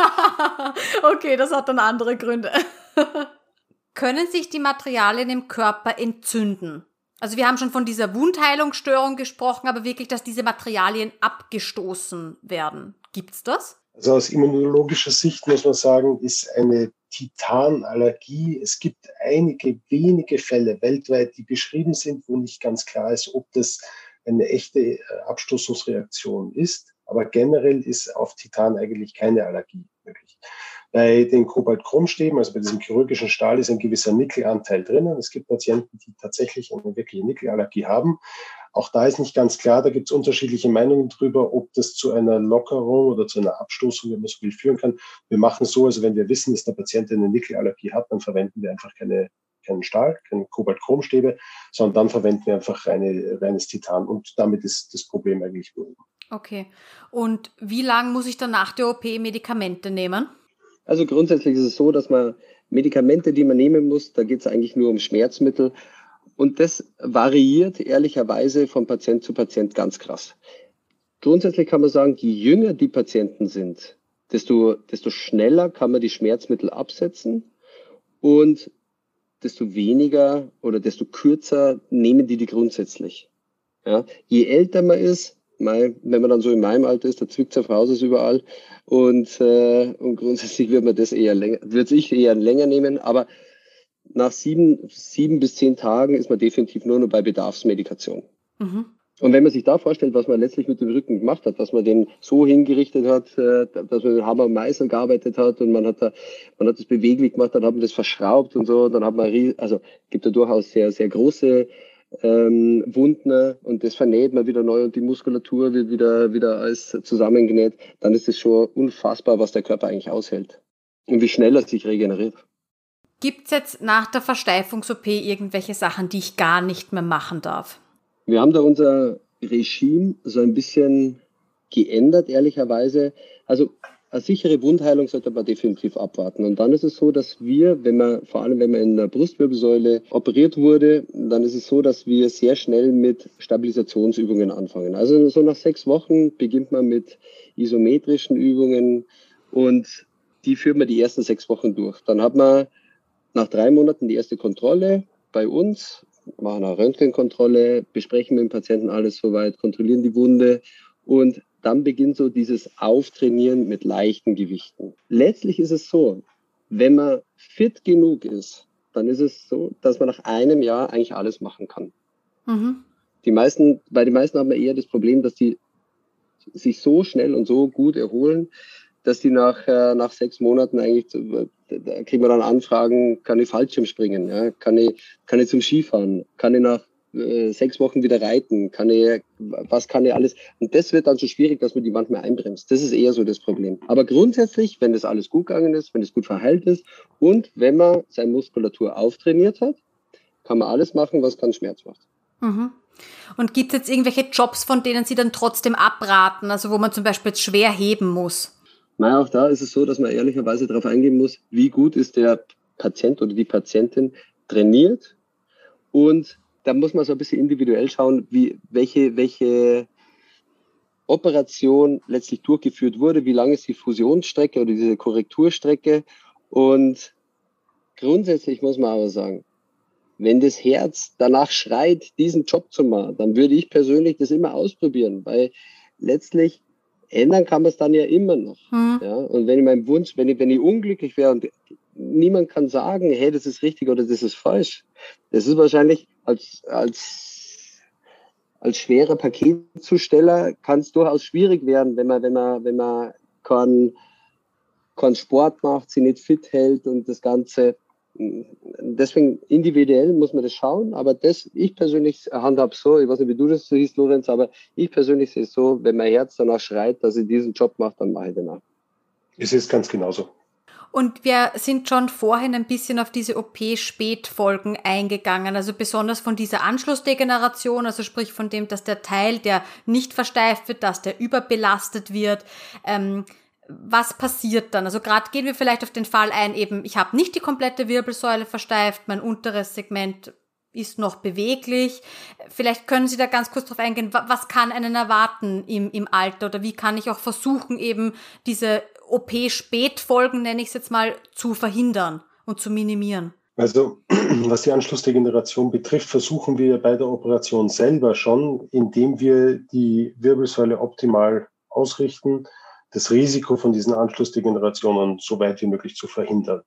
okay, das hat dann andere Gründe. Können sich die Materialien im Körper entzünden? Also wir haben schon von dieser Wundheilungsstörung gesprochen, aber wirklich, dass diese Materialien abgestoßen werden. Gibt's das? Also aus immunologischer Sicht muss man sagen, ist eine Titanallergie. Es gibt einige wenige Fälle weltweit, die beschrieben sind, wo nicht ganz klar ist, ob das eine echte äh, Abstoßungsreaktion ist. Aber generell ist auf Titan eigentlich keine Allergie möglich. Bei den Kobaltchromstäben, also bei diesem chirurgischen Stahl, ist ein gewisser Nickelanteil drinnen. Es gibt Patienten, die tatsächlich eine wirkliche Nickelallergie haben. Auch da ist nicht ganz klar, da gibt es unterschiedliche Meinungen drüber, ob das zu einer Lockerung oder zu einer Abstoßung, wenn man führen kann. Wir machen es so, also wenn wir wissen, dass der Patient eine Nickelallergie hat, dann verwenden wir einfach keine, keinen Stahl, keine Kobaltchromstäbe, sondern dann verwenden wir einfach reine, reines Titan und damit ist das Problem eigentlich behoben. Okay. Und wie lange muss ich dann nach der OP Medikamente nehmen? Also grundsätzlich ist es so, dass man Medikamente, die man nehmen muss, da geht es eigentlich nur um Schmerzmittel. Und das variiert ehrlicherweise von Patient zu Patient ganz krass. Grundsätzlich kann man sagen, je jünger die Patienten sind, desto, desto schneller kann man die Schmerzmittel absetzen und desto weniger oder desto kürzer nehmen die die grundsätzlich. Ja, je älter man ist, mein, wenn man dann so in meinem Alter ist, da zwickt es auf Hauses überall. Und, äh, und grundsätzlich wird man das eher länger, wird ich eher länger nehmen, aber nach sieben, sieben bis zehn Tagen ist man definitiv nur noch bei Bedarfsmedikation. Mhm. Und wenn man sich da vorstellt, was man letztlich mit dem Rücken gemacht hat, was man den so hingerichtet hat, äh, dass man mit Hammer und Meißel gearbeitet hat und man hat da, man hat das beweglich gemacht, dann hat man das verschraubt und so, dann hat man, also gibt da durchaus sehr, sehr große ähm, Wunden und das vernäht man wieder neu und die Muskulatur wird wieder, wieder alles zusammengenäht, dann ist es schon unfassbar, was der Körper eigentlich aushält und wie schnell er sich regeneriert. Gibt es jetzt nach der Versteifungs-OP irgendwelche Sachen, die ich gar nicht mehr machen darf? Wir haben da unser Regime so ein bisschen geändert, ehrlicherweise. Also eine sichere Wundheilung sollte man definitiv abwarten. Und dann ist es so, dass wir, wenn man, vor allem wenn man in der Brustwirbelsäule operiert wurde, dann ist es so, dass wir sehr schnell mit Stabilisationsübungen anfangen. Also so nach sechs Wochen beginnt man mit isometrischen Übungen und die führt man die ersten sechs Wochen durch. Dann hat man nach drei Monaten die erste Kontrolle bei uns, machen eine Röntgenkontrolle, besprechen mit dem Patienten alles soweit, kontrollieren die Wunde und dann beginnt so dieses Auftrainieren mit leichten Gewichten. Letztlich ist es so, wenn man fit genug ist, dann ist es so, dass man nach einem Jahr eigentlich alles machen kann. Mhm. Die meisten, bei den meisten haben wir eher das Problem, dass die sich so schnell und so gut erholen, dass die nach, äh, nach sechs Monaten eigentlich, da kriegen wir dann Anfragen, kann ich Fallschirm springen, ja? kann, ich, kann ich zum Skifahren, kann ich nach äh, sechs Wochen wieder reiten? Kann er, was kann er alles? Und das wird dann so schwierig, dass man die manchmal einbremst. Das ist eher so das Problem. Aber grundsätzlich, wenn das alles gut gegangen ist, wenn es gut verheilt ist und wenn man seine Muskulatur auftrainiert hat, kann man alles machen, was keinen Schmerz macht. Mhm. Und gibt es jetzt irgendwelche Jobs, von denen Sie dann trotzdem abraten, also wo man zum Beispiel jetzt schwer heben muss? Nein, auch da ist es so, dass man ehrlicherweise darauf eingehen muss, wie gut ist der Patient oder die Patientin trainiert. Und da muss man so ein bisschen individuell schauen, wie, welche, welche Operation letztlich durchgeführt wurde, wie lang ist die Fusionsstrecke oder diese Korrekturstrecke. Und grundsätzlich muss man aber sagen, wenn das Herz danach schreit, diesen Job zu machen, dann würde ich persönlich das immer ausprobieren, weil letztlich ändern kann man es dann ja immer noch. Hm. Ja? Und wenn ich meinen Wunsch, wenn ich, wenn ich unglücklich wäre und niemand kann sagen, hey, das ist richtig oder das ist falsch, das ist wahrscheinlich als, als, als schwerer Paketzusteller kann es durchaus schwierig werden, wenn man, wenn man, wenn man keinen, keinen Sport macht, sie nicht fit hält und das Ganze deswegen individuell muss man das schauen, aber das, ich persönlich handhab so, ich weiß nicht, wie du das hieß, Lorenz, aber ich persönlich sehe es so, wenn mein Herz danach schreit, dass ich diesen Job mache, dann mache ich den auch. Es ist ganz genauso. Und wir sind schon vorhin ein bisschen auf diese OP-Spätfolgen eingegangen, also besonders von dieser Anschlussdegeneration, also sprich von dem, dass der Teil, der nicht versteift wird, dass der überbelastet wird. Ähm, was passiert dann? Also gerade gehen wir vielleicht auf den Fall ein, eben ich habe nicht die komplette Wirbelsäule versteift, mein unteres Segment ist noch beweglich. Vielleicht können Sie da ganz kurz drauf eingehen, was kann einen erwarten im, im Alter oder wie kann ich auch versuchen, eben diese OP-Spätfolgen, nenne ich es jetzt mal, zu verhindern und zu minimieren? Also was die Anschlussdegeneration betrifft, versuchen wir bei der Operation selber schon, indem wir die Wirbelsäule optimal ausrichten, das Risiko von diesen Anschlussdegenerationen so weit wie möglich zu verhindern.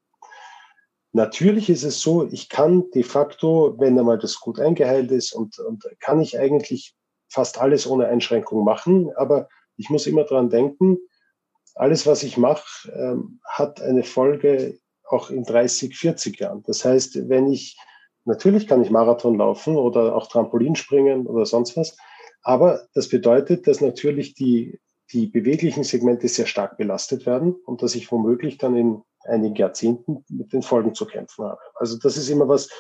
Natürlich ist es so, ich kann de facto, wenn einmal das gut eingeheilt ist und, und kann ich eigentlich fast alles ohne Einschränkung machen, aber ich muss immer dran denken, alles, was ich mache, ähm, hat eine Folge auch in 30, 40 Jahren. Das heißt, wenn ich, natürlich kann ich Marathon laufen oder auch Trampolin springen oder sonst was, aber das bedeutet, dass natürlich die die beweglichen Segmente sehr stark belastet werden und dass ich womöglich dann in einigen Jahrzehnten mit den Folgen zu kämpfen habe. Also das ist immer was,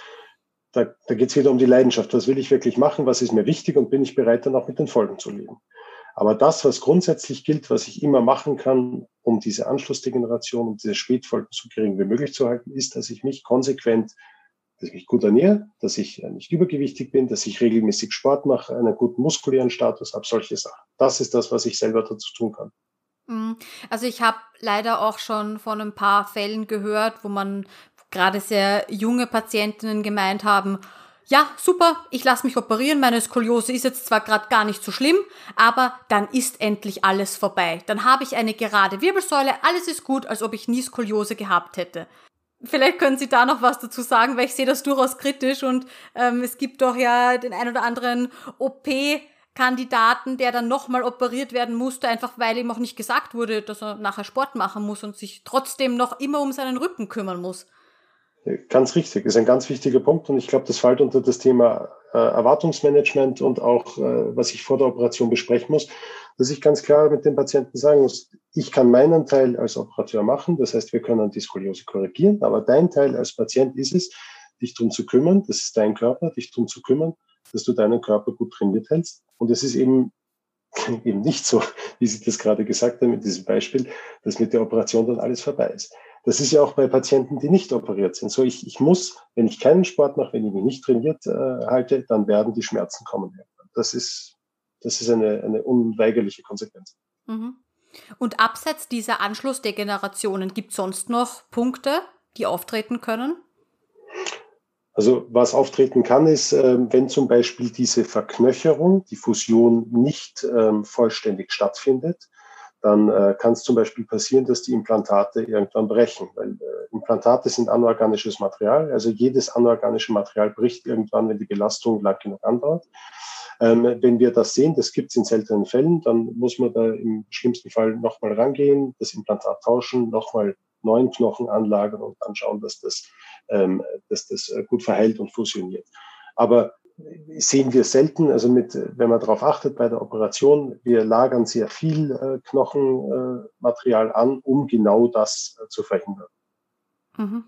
da, da geht es wieder um die Leidenschaft. Was will ich wirklich machen? Was ist mir wichtig? Und bin ich bereit, dann auch mit den Folgen zu leben? Aber das, was grundsätzlich gilt, was ich immer machen kann, um diese Anschlussdegeneration und diese Spätfolgen so gering wie möglich zu halten, ist, dass ich mich konsequent dass ich mich gut ernähre, dass ich äh, nicht übergewichtig bin, dass ich regelmäßig Sport mache, einen guten muskulären Status habe, solche Sachen. Das ist das, was ich selber dazu tun kann. Mhm. Also ich habe leider auch schon von ein paar Fällen gehört, wo man gerade sehr junge Patientinnen gemeint haben, ja, super, ich lasse mich operieren, meine Skoliose ist jetzt zwar gerade gar nicht so schlimm, aber dann ist endlich alles vorbei. Dann habe ich eine gerade Wirbelsäule, alles ist gut, als ob ich nie Skoliose gehabt hätte. Vielleicht können Sie da noch was dazu sagen, weil ich sehe das durchaus kritisch und ähm, es gibt doch ja den ein oder anderen OP-Kandidaten, der dann nochmal operiert werden musste, einfach weil ihm auch nicht gesagt wurde, dass er nachher Sport machen muss und sich trotzdem noch immer um seinen Rücken kümmern muss. Ganz richtig, ist ein ganz wichtiger Punkt und ich glaube, das fällt unter das Thema äh, Erwartungsmanagement und auch, äh, was ich vor der Operation besprechen muss, dass ich ganz klar mit dem Patienten sagen muss, ich kann meinen Teil als Operateur machen, das heißt, wir können die Skoliose korrigieren, aber dein Teil als Patient ist es, dich drum zu kümmern, das ist dein Körper, dich drum zu kümmern, dass du deinen Körper gut trainiert hältst und es ist eben eben nicht so, wie Sie das gerade gesagt haben mit diesem Beispiel, dass mit der Operation dann alles vorbei ist. Das ist ja auch bei Patienten, die nicht operiert sind. So, ich, ich muss, wenn ich keinen Sport mache, wenn ich mich nicht trainiert äh, halte, dann werden die Schmerzen kommen. Das ist, das ist eine, eine unweigerliche Konsequenz. Mhm. Und abseits dieser Anschlussdegenerationen gibt es sonst noch Punkte, die auftreten können? Also was auftreten kann, ist, ähm, wenn zum Beispiel diese Verknöcherung, die Fusion nicht ähm, vollständig stattfindet, dann äh, kann es zum Beispiel passieren, dass die Implantate irgendwann brechen, weil äh, Implantate sind anorganisches Material. Also jedes anorganische Material bricht irgendwann, wenn die Belastung lang genug andauert. Ähm, wenn wir das sehen, das gibt es in seltenen Fällen, dann muss man da im schlimmsten Fall nochmal rangehen, das Implantat tauschen, nochmal neuen Knochen anlagern und dann schauen, dass das, ähm, dass das äh, gut verheilt und fusioniert. Aber sehen wir selten, also mit, wenn man darauf achtet bei der Operation, wir lagern sehr viel äh, Knochenmaterial äh, an, um genau das äh, zu verhindern. Mhm.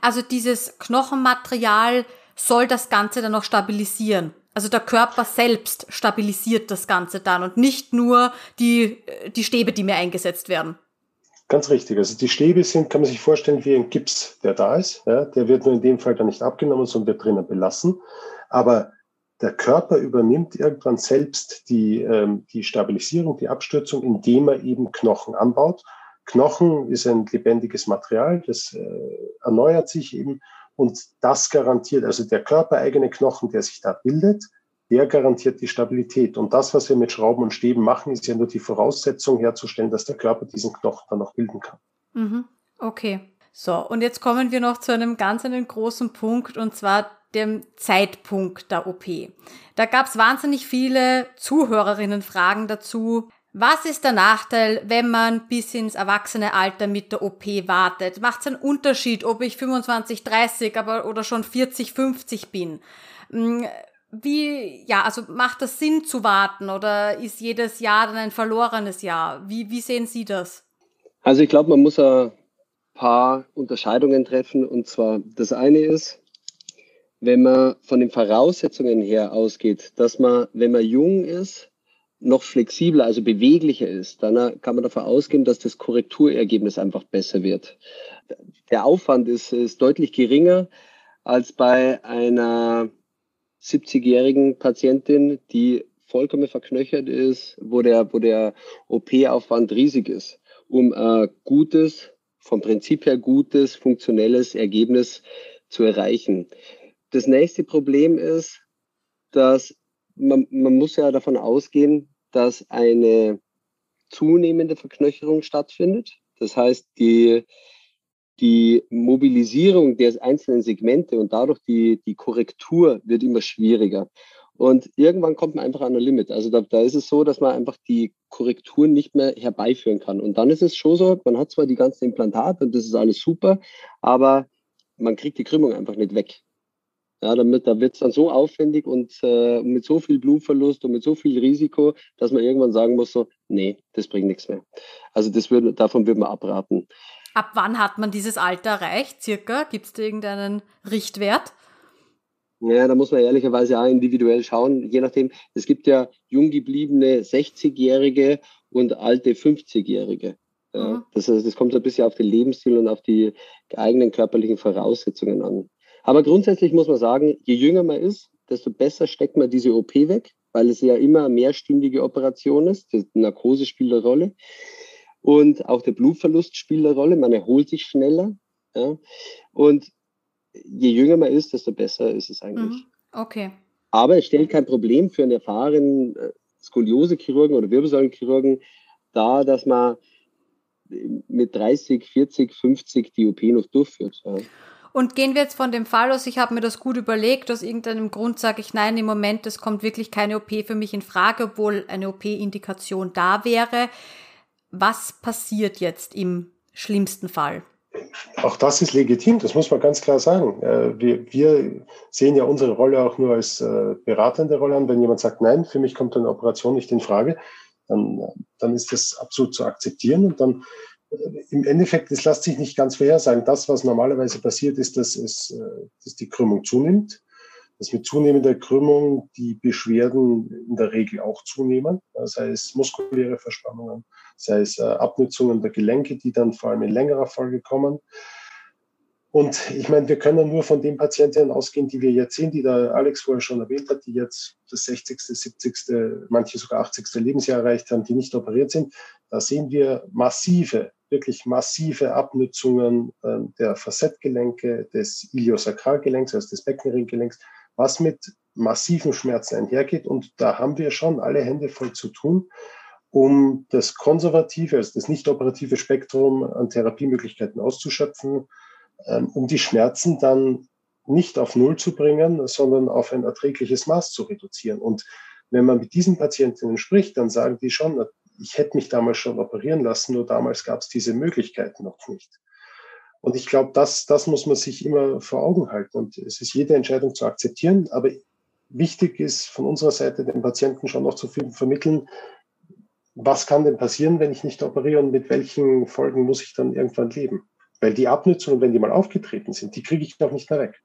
Also dieses Knochenmaterial soll das Ganze dann noch stabilisieren. Also der Körper selbst stabilisiert das Ganze dann und nicht nur die, die Stäbe, die mir eingesetzt werden. Ganz richtig. Also die Stäbe sind, kann man sich vorstellen, wie ein Gips, der da ist. Ja, der wird nur in dem Fall dann nicht abgenommen, sondern wird drinnen belassen. Aber der Körper übernimmt irgendwann selbst die, ähm, die Stabilisierung, die Abstützung, indem er eben Knochen anbaut. Knochen ist ein lebendiges Material, das äh, erneuert sich eben und das garantiert, also der körpereigene Knochen, der sich da bildet, der garantiert die Stabilität. Und das, was wir mit Schrauben und Stäben machen, ist ja nur die Voraussetzung herzustellen, dass der Körper diesen Knochen dann auch bilden kann. Mhm. Okay. So, und jetzt kommen wir noch zu einem ganz einen großen Punkt, und zwar dem Zeitpunkt der OP. Da gab es wahnsinnig viele Zuhörerinnenfragen dazu. Was ist der Nachteil, wenn man bis ins erwachsene Alter mit der OP wartet? Macht es einen Unterschied, ob ich 25, 30 aber, oder schon 40, 50 bin? Hm, wie, ja, also macht das Sinn zu warten oder ist jedes Jahr dann ein verlorenes Jahr? Wie, wie sehen Sie das? Also ich glaube, man muss ein paar Unterscheidungen treffen. Und zwar das eine ist, wenn man von den Voraussetzungen her ausgeht, dass man, wenn man jung ist, noch flexibler, also beweglicher ist, dann kann man davon ausgehen, dass das Korrekturergebnis einfach besser wird. Der Aufwand ist, ist deutlich geringer als bei einer 70-jährigen Patientin, die vollkommen verknöchert ist, wo der, wo der OP-Aufwand riesig ist, um ein gutes, vom Prinzip her gutes, funktionelles Ergebnis zu erreichen. Das nächste Problem ist, dass man, man muss ja davon ausgehen, dass eine zunehmende Verknöcherung stattfindet. Das heißt, die, die Mobilisierung der einzelnen Segmente und dadurch die, die Korrektur wird immer schwieriger. Und irgendwann kommt man einfach an ein Limit. Also da, da ist es so, dass man einfach die Korrekturen nicht mehr herbeiführen kann. Und dann ist es schon so, man hat zwar die ganzen Implantate und das ist alles super, aber man kriegt die Krümmung einfach nicht weg. Ja, damit, da wird es dann so aufwendig und äh, mit so viel Blutverlust und mit so viel Risiko, dass man irgendwann sagen muss, so, nee, das bringt nichts mehr. Also das würde, davon würde man abraten. Ab wann hat man dieses Alter erreicht, circa? Gibt es da irgendeinen Richtwert? Ja, da muss man ehrlicherweise auch individuell schauen, je nachdem. Es gibt ja jung gebliebene 60-Jährige und alte 50-Jährige. Ja, mhm. das, das kommt so ein bisschen auf den Lebensstil und auf die eigenen körperlichen Voraussetzungen an. Aber grundsätzlich muss man sagen, je jünger man ist, desto besser steckt man diese OP weg, weil es ja immer eine mehrstündige Operation ist. Die Narkose spielt eine Rolle. Und auch der Blutverlust spielt eine Rolle. Man erholt sich schneller. Ja. Und je jünger man ist, desto besser ist es eigentlich. Mhm. Okay. Aber es stellt kein Problem für einen erfahrenen äh, Skoliosechirurgen oder Wirbelsäulenchirurgen dar, dass man mit 30, 40, 50 die OP noch durchführt. Ja. Und gehen wir jetzt von dem Fall aus, ich habe mir das gut überlegt, aus irgendeinem Grund sage ich nein, im Moment, es kommt wirklich keine OP für mich in Frage, obwohl eine OP-Indikation da wäre was passiert jetzt im schlimmsten Fall? Auch das ist legitim, das muss man ganz klar sagen. Äh, wir, wir sehen ja unsere Rolle auch nur als äh, beratende Rolle an. Wenn jemand sagt, nein, für mich kommt eine Operation nicht in Frage, dann, dann ist das absolut zu akzeptieren. Und dann äh, im Endeffekt, es lässt sich nicht ganz vorhersagen. Das, was normalerweise passiert, ist, dass, es, dass die Krümmung zunimmt dass mit zunehmender Krümmung die Beschwerden in der Regel auch zunehmen, sei es muskuläre Verspannungen, sei es äh, Abnutzungen der Gelenke, die dann vor allem in längerer Folge kommen. Und ich meine, wir können nur von den Patientinnen ausgehen, die wir jetzt sehen, die der Alex vorher schon erwähnt hat, die jetzt das 60., 70., manche sogar 80. Lebensjahr erreicht haben, die nicht operiert sind. Da sehen wir massive, wirklich massive Abnutzungen äh, der Facetgelenke, des Iliosakralgelenks, also des Beckenringgelenks, was mit massiven Schmerzen einhergeht. Und da haben wir schon alle Hände voll zu tun, um das konservative, also das nicht operative Spektrum an Therapiemöglichkeiten auszuschöpfen, ähm, um die Schmerzen dann nicht auf Null zu bringen, sondern auf ein erträgliches Maß zu reduzieren. Und wenn man mit diesen Patientinnen spricht, dann sagen die schon, ich hätte mich damals schon operieren lassen, nur damals gab es diese Möglichkeiten noch nicht. Und ich glaube, das, das muss man sich immer vor Augen halten. Und es ist jede Entscheidung zu akzeptieren. Aber wichtig ist von unserer Seite den Patienten schon noch zu vermitteln, was kann denn passieren, wenn ich nicht operiere und mit welchen Folgen muss ich dann irgendwann leben? Weil die Abnützungen, wenn die mal aufgetreten sind, die kriege ich doch nicht mehr weg.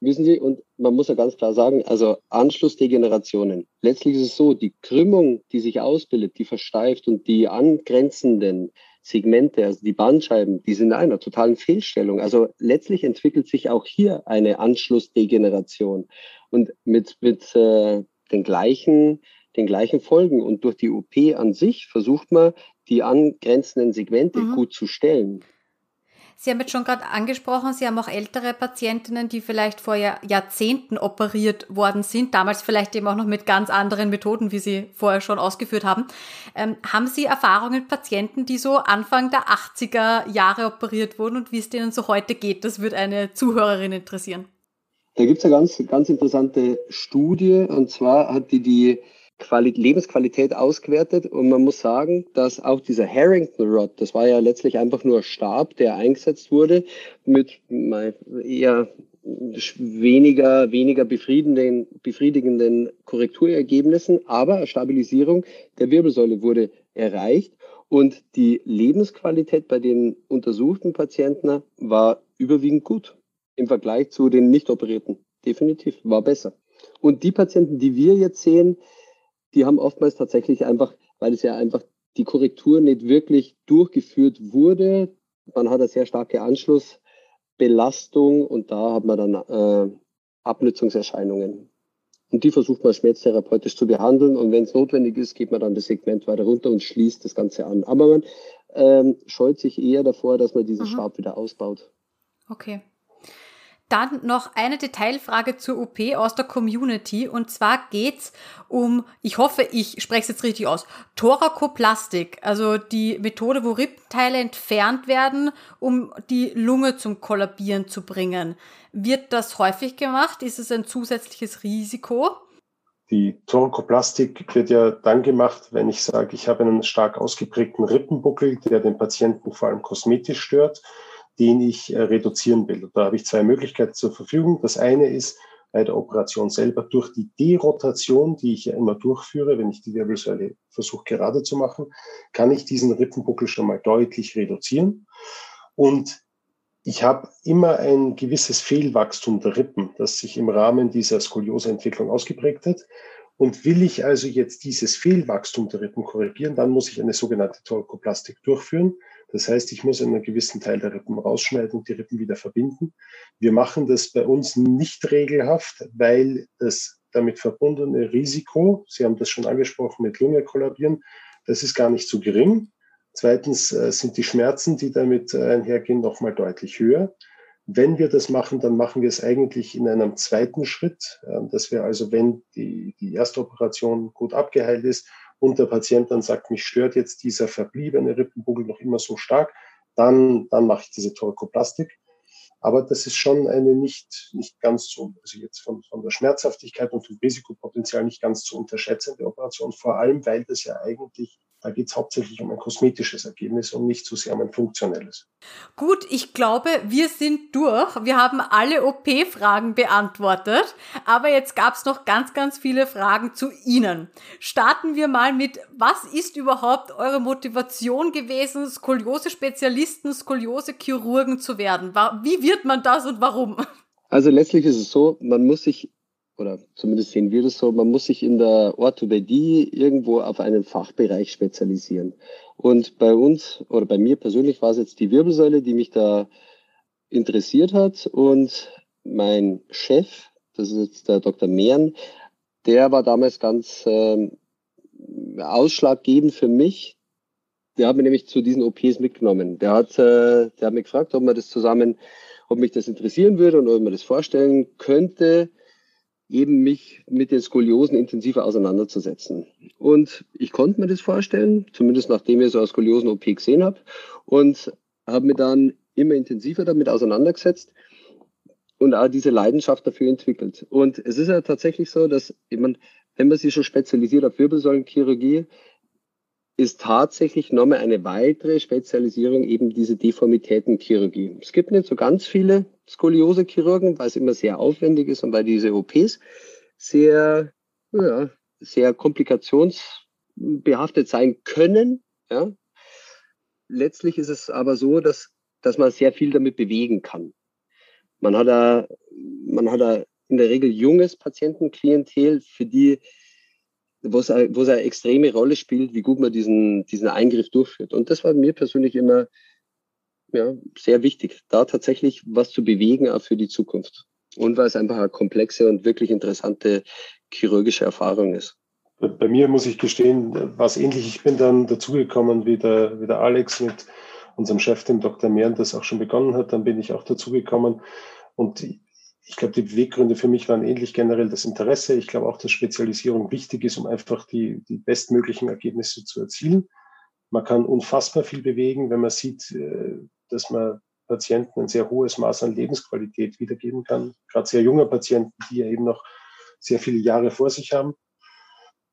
Wissen Sie, und man muss ja ganz klar sagen, also Anschlussdegenerationen. Letztlich ist es so, die Krümmung, die sich ausbildet, die versteift und die angrenzenden Segmente, also die Bandscheiben, die sind in einer totalen Fehlstellung. Also letztlich entwickelt sich auch hier eine Anschlussdegeneration und mit, mit äh, den gleichen den gleichen Folgen. Und durch die OP an sich versucht man, die angrenzenden Segmente mhm. gut zu stellen. Sie haben jetzt schon gerade angesprochen, Sie haben auch ältere Patientinnen, die vielleicht vor Jahrzehnten operiert worden sind, damals vielleicht eben auch noch mit ganz anderen Methoden, wie Sie vorher schon ausgeführt haben. Ähm, haben Sie Erfahrungen mit Patienten, die so Anfang der 80er Jahre operiert wurden und wie es denen so heute geht? Das würde eine Zuhörerin interessieren. Da gibt es eine ganz, ganz interessante Studie und zwar hat die die Quali Lebensqualität ausgewertet und man muss sagen, dass auch dieser Harrington Rod, das war ja letztlich einfach nur Stab, der eingesetzt wurde mit eher weniger, weniger befriedigenden, befriedigenden Korrekturergebnissen, aber Stabilisierung der Wirbelsäule wurde erreicht und die Lebensqualität bei den untersuchten Patienten war überwiegend gut im Vergleich zu den nicht operierten. Definitiv, war besser. Und die Patienten, die wir jetzt sehen, die haben oftmals tatsächlich einfach, weil es ja einfach die Korrektur nicht wirklich durchgeführt wurde. Man hat eine sehr starke Anschlussbelastung und da hat man dann äh, Abnützungserscheinungen. Und die versucht man schmerztherapeutisch zu behandeln. Und wenn es notwendig ist, geht man dann das Segment weiter runter und schließt das Ganze an. Aber man ähm, scheut sich eher davor, dass man diesen mhm. Stab wieder ausbaut. Okay. Dann noch eine Detailfrage zur OP aus der Community. Und zwar geht's um, ich hoffe, ich spreche es jetzt richtig aus, Thorakoplastik, also die Methode, wo Rippenteile entfernt werden, um die Lunge zum Kollabieren zu bringen. Wird das häufig gemacht? Ist es ein zusätzliches Risiko? Die Thorakoplastik wird ja dann gemacht, wenn ich sage, ich habe einen stark ausgeprägten Rippenbuckel, der den Patienten vor allem kosmetisch stört den ich äh, reduzieren will. Da habe ich zwei Möglichkeiten zur Verfügung. Das eine ist bei der Operation selber durch die Derotation, die ich ja immer durchführe, wenn ich die Wirbelsäule versuche gerade zu machen, kann ich diesen Rippenbuckel schon mal deutlich reduzieren. Und ich habe immer ein gewisses Fehlwachstum der Rippen, das sich im Rahmen dieser Skolioseentwicklung ausgeprägt hat. Und will ich also jetzt dieses Fehlwachstum der Rippen korrigieren, dann muss ich eine sogenannte Torkoplastik durchführen. Das heißt, ich muss einen gewissen Teil der Rippen rausschneiden und die Rippen wieder verbinden. Wir machen das bei uns nicht regelhaft, weil das damit verbundene Risiko, Sie haben das schon angesprochen, mit Lunge kollabieren, das ist gar nicht so gering. Zweitens äh, sind die Schmerzen, die damit äh, einhergehen, nochmal deutlich höher. Wenn wir das machen, dann machen wir es eigentlich in einem zweiten Schritt, äh, dass wir also, wenn die, die erste Operation gut abgeheilt ist und der Patient dann sagt, mich stört jetzt dieser verbliebene Rippenbuckel noch immer so stark, dann, dann mache ich diese Torkoplastik. Aber das ist schon eine nicht, nicht ganz so, also jetzt von, von der Schmerzhaftigkeit und dem Risikopotenzial nicht ganz zu unterschätzende Operation, vor allem weil das ja eigentlich da geht es hauptsächlich um ein kosmetisches Ergebnis und nicht so sehr um ein funktionelles. Gut, ich glaube, wir sind durch. Wir haben alle OP-Fragen beantwortet, aber jetzt gab es noch ganz, ganz viele Fragen zu Ihnen. Starten wir mal mit, was ist überhaupt eure Motivation gewesen, Skoliose-Spezialisten, Skoliose-Chirurgen zu werden? Wie wird man das und warum? Also letztlich ist es so, man muss sich oder zumindest sehen wir das so, man muss sich in der Orthopädie irgendwo auf einen Fachbereich spezialisieren. Und bei uns oder bei mir persönlich war es jetzt die Wirbelsäule, die mich da interessiert hat. Und mein Chef, das ist jetzt der Dr. Mehren, der war damals ganz äh, ausschlaggebend für mich. Der hat mich nämlich zu diesen OPs mitgenommen. Der hat, äh, der hat mich gefragt, ob man das zusammen, ob mich das interessieren würde und ob man das vorstellen könnte eben mich mit den Skoliosen intensiver auseinanderzusetzen. Und ich konnte mir das vorstellen, zumindest nachdem ich so eine Skoliosen-OP gesehen habe und habe mir dann immer intensiver damit auseinandergesetzt und auch diese Leidenschaft dafür entwickelt. Und es ist ja tatsächlich so, dass man, wenn man sich schon spezialisiert auf Wirbelsäulenchirurgie, ist tatsächlich nochmal eine weitere Spezialisierung eben diese Deformitätenchirurgie. Es gibt nicht so ganz viele Skoliose-Chirurgen, weil es immer sehr aufwendig ist und weil diese OPs sehr, ja, sehr komplikationsbehaftet sein können. Ja. Letztlich ist es aber so, dass, dass man sehr viel damit bewegen kann. Man hat da, man hat da in der Regel junges Patientenklientel, für die wo es, eine extreme Rolle spielt, wie gut man diesen, diesen Eingriff durchführt. Und das war mir persönlich immer ja, sehr wichtig, da tatsächlich was zu bewegen, auch für die Zukunft. Und weil es einfach eine komplexe und wirklich interessante chirurgische Erfahrung ist. Bei mir muss ich gestehen, war es ähnlich. Ich bin dann dazugekommen, wie der, wie der Alex mit unserem Chef, dem Dr. Mehren, das auch schon begonnen hat. Dann bin ich auch dazugekommen. Und ich glaube, die Beweggründe für mich waren ähnlich generell das Interesse. Ich glaube auch, dass Spezialisierung wichtig ist, um einfach die, die bestmöglichen Ergebnisse zu erzielen. Man kann unfassbar viel bewegen, wenn man sieht, äh, dass man Patienten ein sehr hohes Maß an Lebensqualität wiedergeben kann. Gerade sehr junge Patienten, die ja eben noch sehr viele Jahre vor sich haben.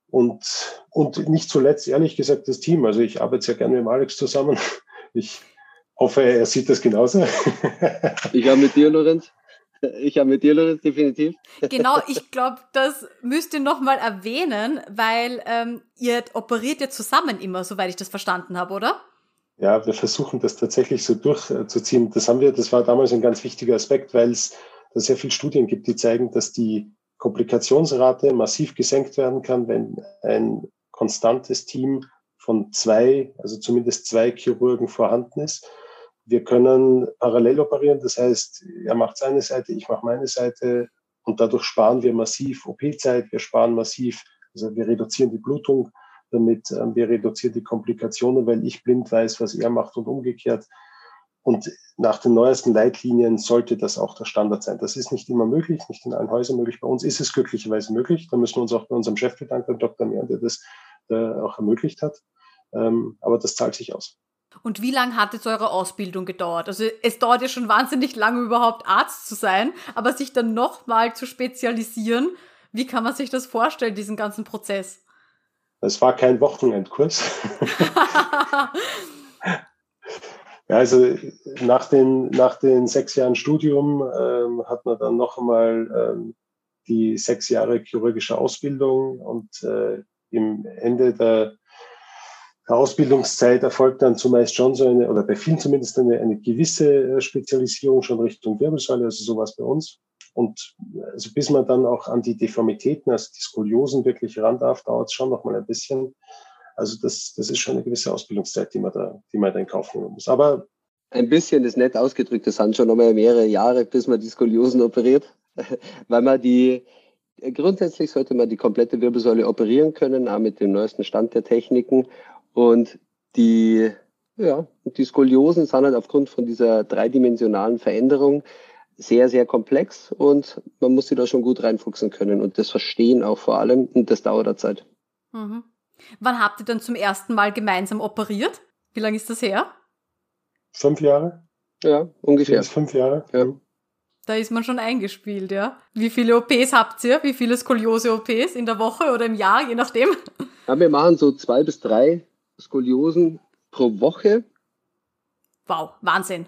Und, und nicht zuletzt, ehrlich gesagt, das Team. Also ich arbeite sehr gerne mit Alex zusammen. Ich hoffe, er sieht das genauso. Ich habe mit dir, Lorenz. Ich habe mit dir, Lorenz, definitiv. Genau, ich glaube, das müsst ihr nochmal erwähnen, weil ähm, ihr operiert ja zusammen immer, soweit ich das verstanden habe, oder? Ja, wir versuchen das tatsächlich so durchzuziehen. Das haben wir, das war damals ein ganz wichtiger Aspekt, weil es da sehr viele Studien gibt, die zeigen, dass die Komplikationsrate massiv gesenkt werden kann, wenn ein konstantes Team von zwei, also zumindest zwei Chirurgen vorhanden ist. Wir können parallel operieren, das heißt, er macht seine Seite, ich mache meine Seite und dadurch sparen wir massiv OP-Zeit, wir sparen massiv, also wir reduzieren die Blutung, damit ähm, wir reduzieren die Komplikationen, weil ich blind weiß, was er macht und umgekehrt. Und nach den neuesten Leitlinien sollte das auch der Standard sein. Das ist nicht immer möglich, nicht in allen Häusern möglich. Bei uns ist es glücklicherweise möglich. Da müssen wir uns auch bei unserem Chef bedanken, Dr. Mehr, der das äh, auch ermöglicht hat. Ähm, aber das zahlt sich aus. Und wie lange hat jetzt eure Ausbildung gedauert? Also es dauert ja schon wahnsinnig lange, überhaupt Arzt zu sein, aber sich dann nochmal zu spezialisieren, wie kann man sich das vorstellen, diesen ganzen Prozess? Es war kein Wochenendkurs. Ja, also nach den, nach den sechs Jahren Studium ähm, hat man dann noch einmal ähm, die sechs Jahre chirurgische Ausbildung und äh, im Ende der, der Ausbildungszeit erfolgt dann zumeist schon so eine, oder bei vielen zumindest eine, eine gewisse äh, Spezialisierung schon Richtung Wirbelsäule, also sowas bei uns. Und also bis man dann auch an die Deformitäten, also die Skoliosen wirklich ran darf, dauert es schon noch mal ein bisschen. Also das, das ist schon eine gewisse Ausbildungszeit, die man da, die man da in Kauf nehmen muss. Aber ein bisschen ist nett ausgedrückt, das sind schon nochmal mehrere Jahre, bis man die Skoliosen operiert, weil man die, grundsätzlich sollte man die komplette Wirbelsäule operieren können, auch mit dem neuesten Stand der Techniken. Und die, ja, die Skoliosen sind halt aufgrund von dieser dreidimensionalen Veränderung sehr, sehr komplex und man muss sie da schon gut reinfuchsen können und das verstehen auch vor allem und das dauert da Zeit. Mhm. Wann habt ihr dann zum ersten Mal gemeinsam operiert? Wie lange ist das her? Fünf Jahre? Ja, ungefähr. Fünf Jahre. Ja. Mhm. Da ist man schon eingespielt, ja. Wie viele OPs habt ihr? Wie viele Skoliose-OPs in der Woche oder im Jahr, je nachdem? Ja, wir machen so zwei bis drei Skoliosen pro Woche. Wow, Wahnsinn.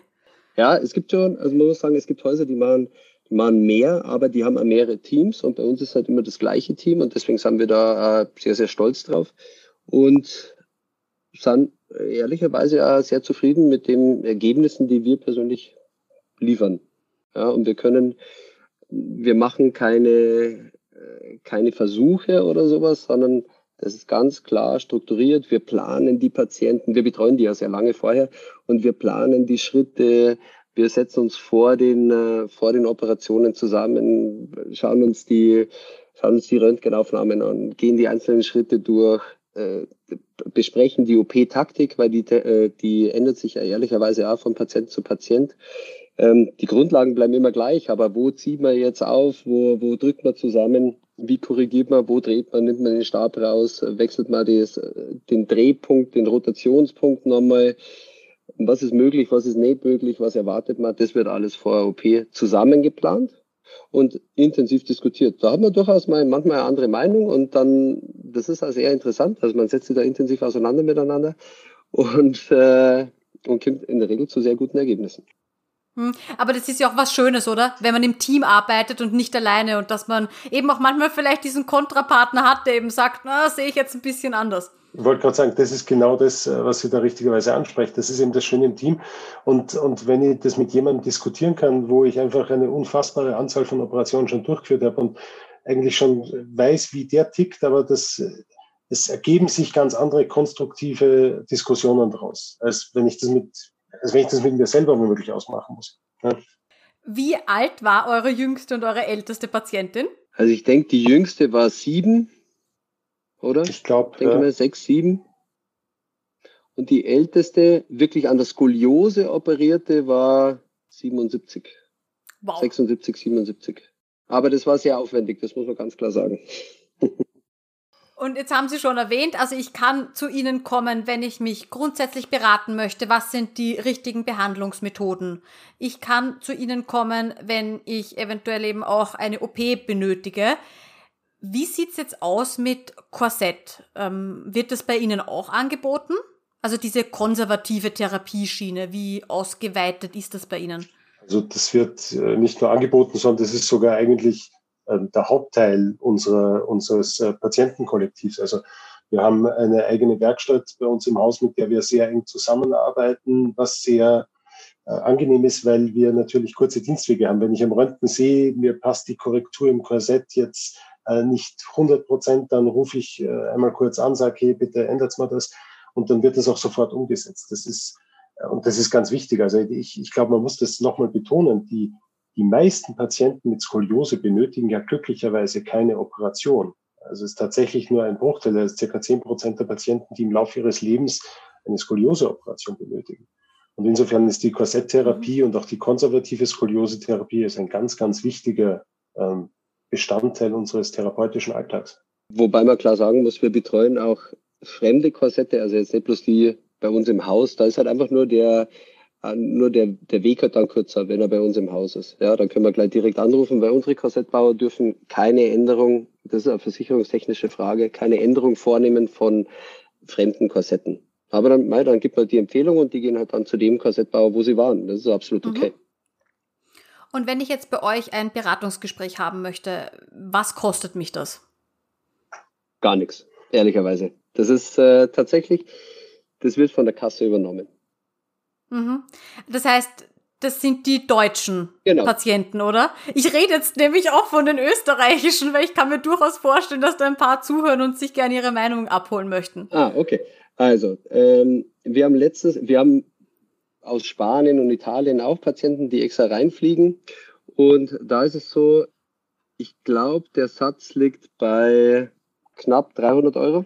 Ja, es gibt schon, also man muss sagen, es gibt Häuser, die machen die machen mehr, aber die haben auch mehrere Teams und bei uns ist halt immer das gleiche Team und deswegen sind wir da sehr, sehr stolz drauf und sind ehrlicherweise auch sehr zufrieden mit den Ergebnissen, die wir persönlich liefern. Ja, und wir können, wir machen keine, keine Versuche oder sowas, sondern das ist ganz klar strukturiert. Wir planen die Patienten, wir betreuen die ja sehr lange vorher. Und wir planen die Schritte, wir setzen uns vor den, äh, vor den Operationen zusammen, schauen uns die, schauen uns die Röntgenaufnahmen an, gehen die einzelnen Schritte durch, äh, besprechen die OP-Taktik, weil die, äh, die ändert sich ja ehrlicherweise auch von Patient zu Patient. Ähm, die Grundlagen bleiben immer gleich, aber wo zieht man jetzt auf, wo, wo drückt man zusammen, wie korrigiert man, wo dreht man, nimmt man den Stab raus, wechselt man das, den Drehpunkt, den Rotationspunkt nochmal, was ist möglich, was ist nicht möglich, was erwartet man, das wird alles vor OP zusammengeplant und intensiv diskutiert. Da hat man durchaus mal manchmal eine andere Meinung und dann, das ist also eher interessant, also man setzt sich da intensiv auseinander miteinander und, äh, und kommt in der Regel zu sehr guten Ergebnissen. Hm, aber das ist ja auch was Schönes, oder? Wenn man im Team arbeitet und nicht alleine und dass man eben auch manchmal vielleicht diesen Kontrapartner hat, der eben sagt, na, sehe ich jetzt ein bisschen anders. Ich wollte gerade sagen, das ist genau das, äh, was Sie da richtigerweise ansprechen. Das ist eben das Schöne im Team. Und, und wenn ich das mit jemandem diskutieren kann, wo ich einfach eine unfassbare Anzahl von Operationen schon durchgeführt habe und eigentlich schon weiß, wie der tickt, aber das, es ergeben sich ganz andere konstruktive Diskussionen daraus, als wenn ich das mit, als wenn ich das mit mir selber womöglich ausmachen muss. Ja. Wie alt war eure jüngste und eure älteste Patientin? Also ich denke, die jüngste war sieben, oder? Ich glaube. Denke ja. mal sechs, sieben. Und die älteste, wirklich an der Skoliose operierte, war 77. Wow. 76, 77. Aber das war sehr aufwendig, das muss man ganz klar sagen. Und jetzt haben Sie schon erwähnt, also ich kann zu Ihnen kommen, wenn ich mich grundsätzlich beraten möchte, was sind die richtigen Behandlungsmethoden. Ich kann zu Ihnen kommen, wenn ich eventuell eben auch eine OP benötige. Wie sieht's jetzt aus mit Korsett? Ähm, wird das bei Ihnen auch angeboten? Also diese konservative Therapieschiene, wie ausgeweitet ist das bei Ihnen? Also das wird äh, nicht nur angeboten, sondern das ist sogar eigentlich der Hauptteil unserer, unseres äh, Patientenkollektivs. Also wir haben eine eigene Werkstatt bei uns im Haus, mit der wir sehr eng zusammenarbeiten, was sehr äh, angenehm ist, weil wir natürlich kurze Dienstwege haben. Wenn ich am Röntgen sehe, mir passt die Korrektur im Korsett jetzt äh, nicht 100 Prozent, dann rufe ich einmal kurz an, sage, hey, bitte ändert mal das und dann wird das auch sofort umgesetzt. Das ist, und das ist ganz wichtig. Also ich, ich glaube, man muss das nochmal betonen. Die, die meisten Patienten mit Skoliose benötigen ja glücklicherweise keine Operation. Also es ist tatsächlich nur ein Bruchteil, das ist circa zehn Prozent der Patienten, die im Laufe ihres Lebens eine Skoliose-Operation benötigen. Und insofern ist die Korsetttherapie und auch die konservative Skoliose-Therapie ist ein ganz, ganz wichtiger ähm, Bestandteil unseres therapeutischen Alltags. Wobei man klar sagen muss, wir betreuen auch fremde Korsette, also jetzt nicht bloß die bei uns im Haus, da ist halt einfach nur der nur der, der Weg hat dann kürzer, wenn er bei uns im Haus ist. Ja, dann können wir gleich direkt anrufen, weil unsere Korsettbauer dürfen keine Änderung, das ist eine versicherungstechnische Frage, keine Änderung vornehmen von fremden Korsetten. Aber dann, mei, dann gibt man die Empfehlung und die gehen halt dann zu dem Korsettbauer, wo sie waren. Das ist absolut mhm. okay. Und wenn ich jetzt bei euch ein Beratungsgespräch haben möchte, was kostet mich das? Gar nichts, ehrlicherweise. Das ist äh, tatsächlich, das wird von der Kasse übernommen. Mhm. Das heißt, das sind die deutschen genau. Patienten, oder? Ich rede jetzt nämlich auch von den österreichischen, weil ich kann mir durchaus vorstellen, dass da ein paar zuhören und sich gerne ihre Meinung abholen möchten. Ah, okay. Also, ähm, wir haben letztens, wir haben aus Spanien und Italien auch Patienten, die extra reinfliegen. Und da ist es so, ich glaube, der Satz liegt bei knapp 300 Euro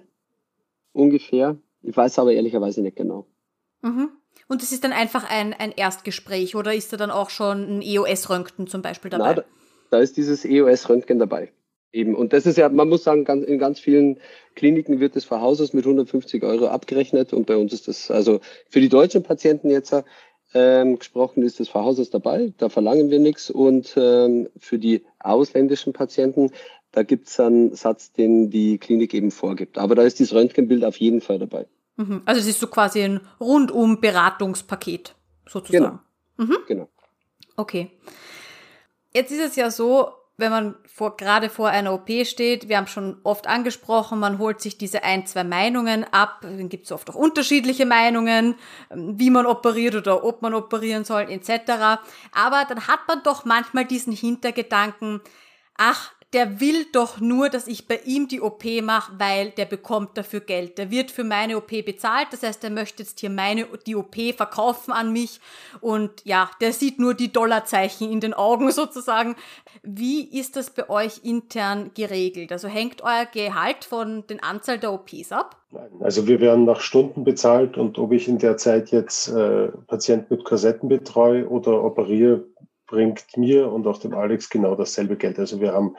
ungefähr. Ich weiß aber ehrlicherweise nicht genau. Mhm. Und es ist dann einfach ein, ein Erstgespräch oder ist da dann auch schon ein EOS-Röntgen zum Beispiel dabei? Na, da, ist dieses EOS-Röntgen dabei. Eben. Und das ist ja, man muss sagen, ganz, in ganz vielen Kliniken wird das Verhauses mit 150 Euro abgerechnet und bei uns ist das, also für die deutschen Patienten jetzt ähm, gesprochen ist das Verhauses dabei, da verlangen wir nichts und ähm, für die ausländischen Patienten, da gibt es einen Satz, den die Klinik eben vorgibt. Aber da ist dieses Röntgenbild auf jeden Fall dabei. Mhm. Also es ist so quasi ein rundum Beratungspaket sozusagen. Genau. Mhm. genau. Okay. Jetzt ist es ja so, wenn man vor, gerade vor einer OP steht, wir haben schon oft angesprochen, man holt sich diese ein, zwei Meinungen ab, dann gibt es oft auch unterschiedliche Meinungen, wie man operiert oder ob man operieren soll, etc. Aber dann hat man doch manchmal diesen Hintergedanken, ach, der will doch nur, dass ich bei ihm die OP mache, weil der bekommt dafür Geld. Der wird für meine OP bezahlt, das heißt, er möchte jetzt hier meine, die OP verkaufen an mich und ja, der sieht nur die Dollarzeichen in den Augen sozusagen. Wie ist das bei euch intern geregelt? Also hängt euer Gehalt von den Anzahl der OPs ab? Also wir werden nach Stunden bezahlt und ob ich in der Zeit jetzt äh, Patienten mit Korsetten betreue oder operiere, bringt mir und auch dem Alex genau dasselbe Geld. Also wir haben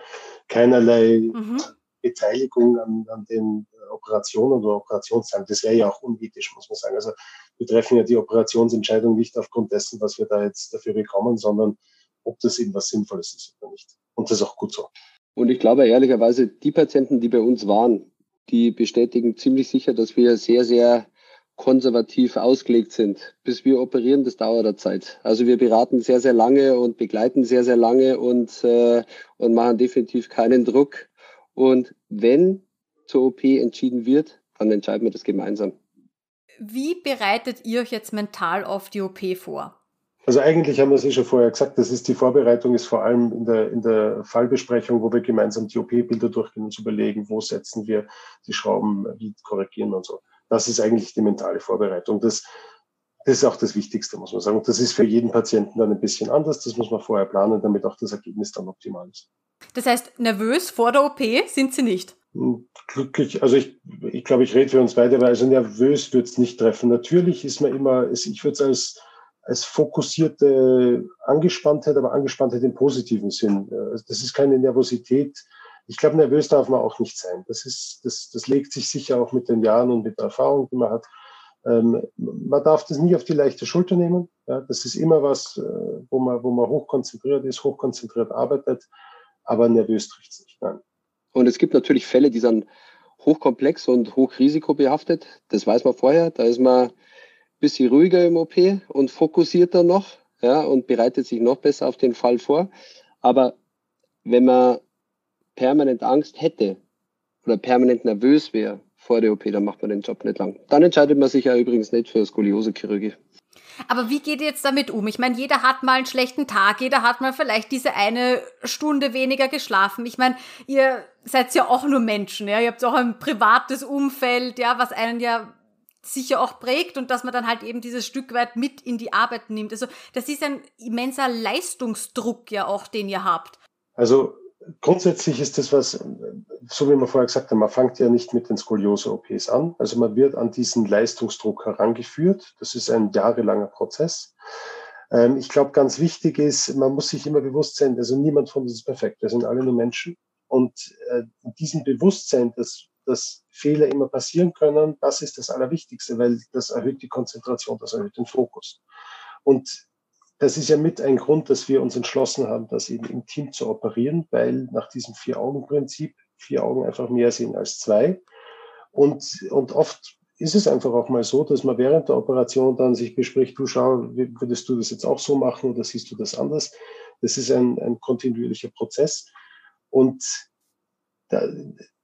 keinerlei mhm. Beteiligung an, an den Operationen oder Operationszahlen. Das wäre ja auch unethisch, muss man sagen. Also wir treffen ja die Operationsentscheidung nicht aufgrund dessen, was wir da jetzt dafür bekommen, sondern ob das eben was Sinnvolles ist oder nicht. Und das ist auch gut so. Und ich glaube ehrlicherweise, die Patienten, die bei uns waren, die bestätigen ziemlich sicher, dass wir sehr, sehr konservativ ausgelegt sind. Bis wir operieren, das dauert eine Zeit. Also wir beraten sehr, sehr lange und begleiten sehr, sehr lange und, äh, und machen definitiv keinen Druck. Und wenn zur OP entschieden wird, dann entscheiden wir das gemeinsam. Wie bereitet ihr euch jetzt mental auf die OP vor? Also eigentlich haben wir es eh schon vorher gesagt, das ist die Vorbereitung ist vor allem in der, in der Fallbesprechung, wo wir gemeinsam die OP-Bilder durchgehen und überlegen, wo setzen wir die Schrauben, wie korrigieren und so. Das ist eigentlich die mentale Vorbereitung. Das, das ist auch das Wichtigste, muss man sagen. Und das ist für jeden Patienten dann ein bisschen anders. Das muss man vorher planen, damit auch das Ergebnis dann optimal ist. Das heißt, nervös vor der OP sind Sie nicht? Hm, glücklich, also ich, ich glaube, ich rede für uns beide, weil also nervös wird es nicht treffen. Natürlich ist man immer, ich würde es als als fokussierte Angespanntheit, aber Angespanntheit im positiven Sinn. Also das ist keine Nervosität. Ich glaube, nervös darf man auch nicht sein. Das ist, das, das legt sich sicher auch mit den Jahren und mit der Erfahrung, die man hat. Ähm, man darf das nie auf die leichte Schulter nehmen. Ja, das ist immer was, äh, wo man, wo man hochkonzentriert ist, hochkonzentriert arbeitet, aber nervös trifft es nicht. Nein. Und es gibt natürlich Fälle, die sind hochkomplex und hochrisikobehaftet. Das weiß man vorher. Da ist man bisschen ruhiger im OP und fokussierter noch ja, und bereitet sich noch besser auf den Fall vor. Aber wenn man permanent Angst hätte oder permanent nervös wäre vor der OP, dann macht man den Job nicht lang. Dann entscheidet man sich ja übrigens nicht für Skoliosekirurgie. Aber wie geht ihr jetzt damit um? Ich meine, jeder hat mal einen schlechten Tag, jeder hat mal vielleicht diese eine Stunde weniger geschlafen. Ich meine, ihr seid ja auch nur Menschen, ja. Ihr habt auch ein privates Umfeld, ja, was einen ja sicher auch prägt und dass man dann halt eben dieses Stück weit mit in die Arbeit nimmt. Also das ist ein immenser Leistungsdruck ja auch, den ihr habt. Also grundsätzlich ist das was, so wie man vorher gesagt hat, man fängt ja nicht mit den Skoliose-OPs an. Also man wird an diesen Leistungsdruck herangeführt. Das ist ein jahrelanger Prozess. Ähm, ich glaube, ganz wichtig ist, man muss sich immer bewusst sein, also niemand von uns ist perfekt. Wir sind alle nur Menschen. Und äh, in diesem Bewusstsein, dass dass Fehler immer passieren können, das ist das Allerwichtigste, weil das erhöht die Konzentration, das erhöht den Fokus. Und das ist ja mit ein Grund, dass wir uns entschlossen haben, das eben im Team zu operieren, weil nach diesem Vier-Augen-Prinzip vier Augen einfach mehr sehen als zwei. Und, und oft ist es einfach auch mal so, dass man während der Operation dann sich bespricht, du schau, würdest du das jetzt auch so machen oder siehst du das anders? Das ist ein, ein kontinuierlicher Prozess. Und da,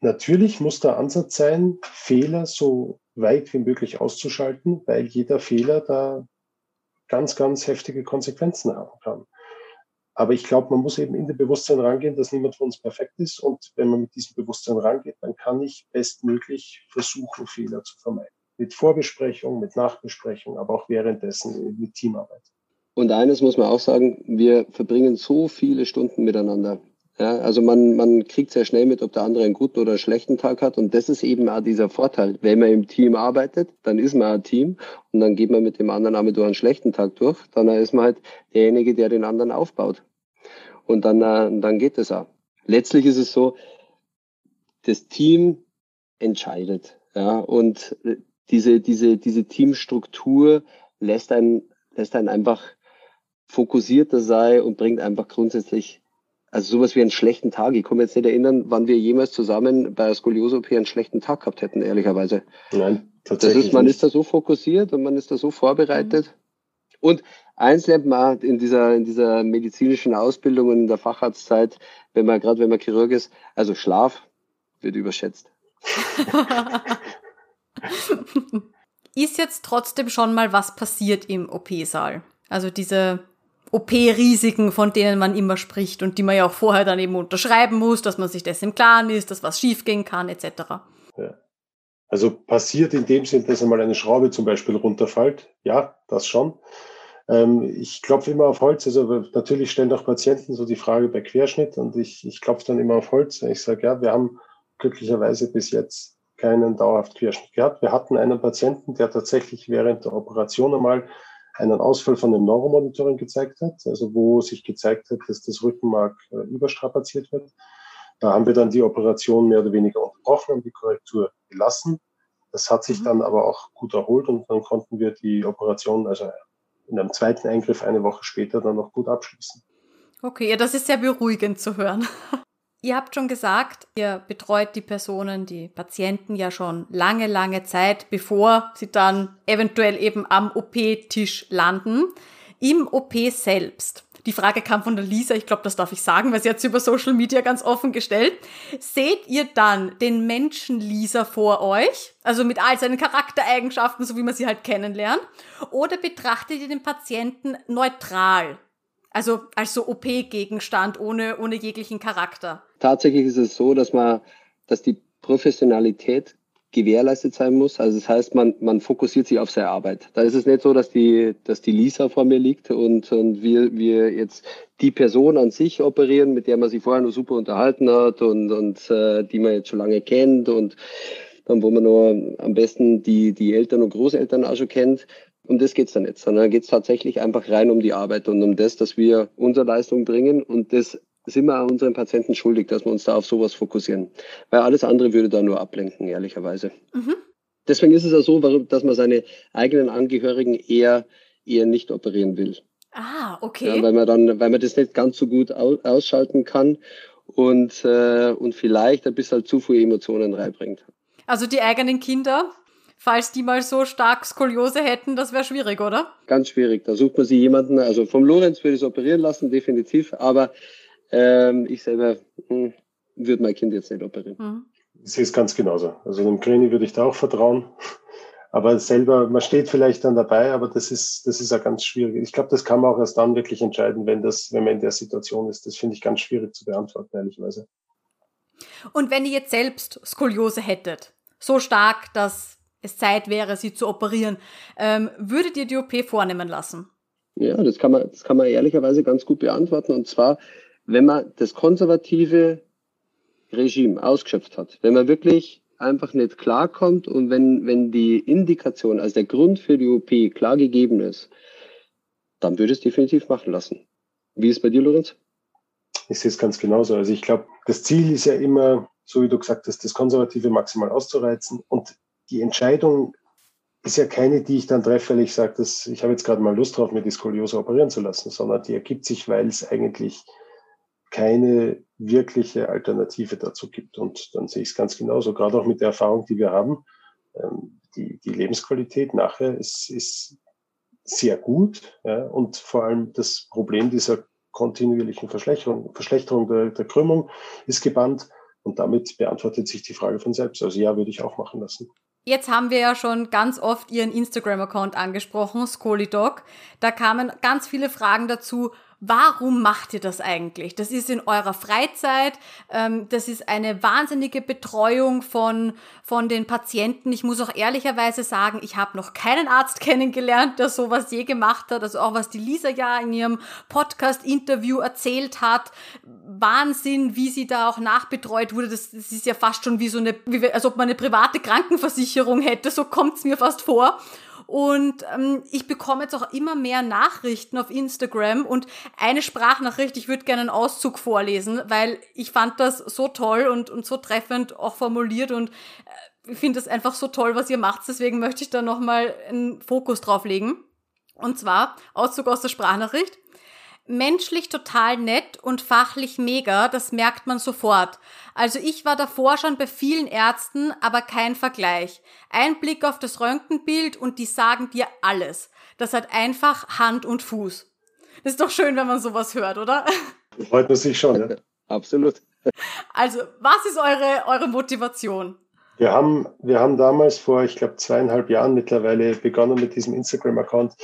natürlich muss der Ansatz sein, Fehler so weit wie möglich auszuschalten, weil jeder Fehler da ganz, ganz heftige Konsequenzen haben kann. Aber ich glaube, man muss eben in dem Bewusstsein rangehen, dass niemand von uns perfekt ist. Und wenn man mit diesem Bewusstsein rangeht, dann kann ich bestmöglich versuchen, Fehler zu vermeiden. Mit Vorbesprechung, mit Nachbesprechung, aber auch währenddessen mit Teamarbeit. Und eines muss man auch sagen, wir verbringen so viele Stunden miteinander. Ja, also man, man kriegt sehr schnell mit, ob der andere einen guten oder einen schlechten Tag hat. Und das ist eben auch dieser Vorteil. Wenn man im Team arbeitet, dann ist man ein Team und dann geht man mit dem anderen einmal durch einen schlechten Tag durch. Dann ist man halt derjenige, der den anderen aufbaut. Und dann, äh, dann geht es auch. Letztlich ist es so, das Team entscheidet. Ja, und diese, diese, diese Teamstruktur lässt einen, lässt einen einfach fokussierter sein und bringt einfach grundsätzlich also sowas wie einen schlechten Tag. Ich kann mich jetzt nicht erinnern, wann wir jemals zusammen bei der Skoliose-OP einen schlechten Tag gehabt hätten, ehrlicherweise. Nein, tatsächlich. Das ist, man ist da so fokussiert und man ist da so vorbereitet. Mhm. Und eins lernt man in dieser, in dieser medizinischen Ausbildung und in der Facharztzeit, wenn man, gerade wenn man Chirurg ist, also Schlaf wird überschätzt. ist jetzt trotzdem schon mal was passiert im OP-Saal? Also diese OP-Risiken, von denen man immer spricht und die man ja auch vorher dann eben unterschreiben muss, dass man sich dessen im Klaren ist, dass was schiefgehen kann, etc. Ja. Also passiert in dem Sinn, dass einmal eine Schraube zum Beispiel runterfällt. Ja, das schon. Ähm, ich klopfe immer auf Holz. Also natürlich stellen auch Patienten so die Frage bei Querschnitt und ich, ich klopfe dann immer auf Holz. Ich sage, ja, wir haben glücklicherweise bis jetzt keinen dauerhaft Querschnitt gehabt. Wir hatten einen Patienten, der tatsächlich während der Operation einmal einen Ausfall von dem Neuromonitoring gezeigt hat, also wo sich gezeigt hat, dass das Rückenmark äh, überstrapaziert wird. Da haben wir dann die Operation mehr oder weniger unterbrochen und die Korrektur gelassen. Das hat sich mhm. dann aber auch gut erholt und dann konnten wir die Operation, also in einem zweiten Eingriff eine Woche später dann noch gut abschließen. Okay, ja, das ist sehr beruhigend zu hören. Ihr habt schon gesagt, ihr betreut die Personen, die Patienten ja schon lange, lange Zeit, bevor sie dann eventuell eben am OP-Tisch landen. Im OP selbst. Die Frage kam von der Lisa, ich glaube, das darf ich sagen, weil sie hat über Social Media ganz offen gestellt. Seht ihr dann den Menschen Lisa vor euch, also mit all seinen Charaktereigenschaften, so wie man sie halt kennenlernt, oder betrachtet ihr den Patienten neutral? Also als so OP-Gegenstand ohne, ohne jeglichen Charakter. Tatsächlich ist es so, dass man, dass die Professionalität gewährleistet sein muss. Also das heißt, man, man fokussiert sich auf seine Arbeit. Da ist es nicht so, dass die, dass die Lisa vor mir liegt und, und wir, wir jetzt die Person an sich operieren, mit der man sich vorher nur super unterhalten hat und, und äh, die man jetzt schon lange kennt und dann, wo man nur am besten die, die Eltern und Großeltern auch schon kennt. Um das geht's dann nicht, sondern da geht's tatsächlich einfach rein um die Arbeit und um das, dass wir unsere Leistung bringen und das sind wir unseren Patienten schuldig, dass wir uns da auf sowas fokussieren. Weil alles andere würde da nur ablenken, ehrlicherweise. Mhm. Deswegen ist es ja so, dass man seine eigenen Angehörigen eher, eher nicht operieren will. Ah, okay. Ja, weil man dann, weil man das nicht ganz so gut ausschalten kann und, äh, und vielleicht ein bisschen zu viele Emotionen reinbringt. Also die eigenen Kinder, falls die mal so stark Skoliose hätten, das wäre schwierig, oder? Ganz schwierig. Da sucht man sich jemanden, also vom Lorenz würde ich es operieren lassen, definitiv, aber ähm, ich selber hm, würde mein Kind jetzt nicht operieren. Mhm. Ich sehe es ganz genauso. Also dem Greni würde ich da auch vertrauen. Aber selber, man steht vielleicht dann dabei, aber das ist, das ist ja ganz schwierig. Ich glaube, das kann man auch erst dann wirklich entscheiden, wenn das, wenn man in der Situation ist. Das finde ich ganz schwierig zu beantworten, ehrlicherweise. Und wenn ihr jetzt selbst Skoliose hättet, so stark, dass es Zeit wäre, sie zu operieren, ähm, würdet ihr die OP vornehmen lassen? Ja, das kann man, das kann man ehrlicherweise ganz gut beantworten. Und zwar, wenn man das konservative Regime ausgeschöpft hat, wenn man wirklich einfach nicht klarkommt und wenn, wenn die Indikation, also der Grund für die OP klar gegeben ist, dann würde es definitiv machen lassen. Wie ist es bei dir, Lorenz? Ich sehe es ganz genauso. Also ich glaube, das Ziel ist ja immer, so wie du gesagt hast, das Konservative maximal auszureizen. Und die Entscheidung ist ja keine, die ich dann treffe, weil ich sage, dass ich habe jetzt gerade mal Lust drauf, mir die Skoliose operieren zu lassen, sondern die ergibt sich, weil es eigentlich keine wirkliche Alternative dazu gibt. Und dann sehe ich es ganz genauso, gerade auch mit der Erfahrung, die wir haben. Ähm, die, die Lebensqualität nachher ist, ist sehr gut. Ja, und vor allem das Problem dieser kontinuierlichen Verschlechterung, Verschlechterung der, der Krümmung ist gebannt. Und damit beantwortet sich die Frage von selbst. Also ja, würde ich auch machen lassen. Jetzt haben wir ja schon ganz oft Ihren Instagram-Account angesprochen, Scolidog. Da kamen ganz viele Fragen dazu, Warum macht ihr das eigentlich? Das ist in eurer Freizeit, ähm, das ist eine wahnsinnige Betreuung von, von den Patienten. Ich muss auch ehrlicherweise sagen, ich habe noch keinen Arzt kennengelernt, der sowas je gemacht hat. Also auch was die Lisa ja in ihrem Podcast-Interview erzählt hat. Wahnsinn, wie sie da auch nachbetreut wurde. Das, das ist ja fast schon wie so eine, wie, als ob man eine private Krankenversicherung hätte. So kommt's mir fast vor. Und ähm, ich bekomme jetzt auch immer mehr Nachrichten auf Instagram und eine Sprachnachricht, ich würde gerne einen Auszug vorlesen, weil ich fand das so toll und, und so treffend auch formuliert und äh, finde das einfach so toll, was ihr macht. Deswegen möchte ich da nochmal einen Fokus drauf legen. Und zwar Auszug aus der Sprachnachricht menschlich total nett und fachlich mega, das merkt man sofort. Also ich war davor schon bei vielen Ärzten, aber kein Vergleich. Ein Blick auf das Röntgenbild und die sagen dir alles. Das hat einfach Hand und Fuß. Das ist doch schön, wenn man sowas hört, oder? Freut man sich schon, ja. Absolut. Also, was ist eure, eure Motivation? Wir haben, wir haben damals vor, ich glaube, zweieinhalb Jahren mittlerweile begonnen mit diesem Instagram-Account,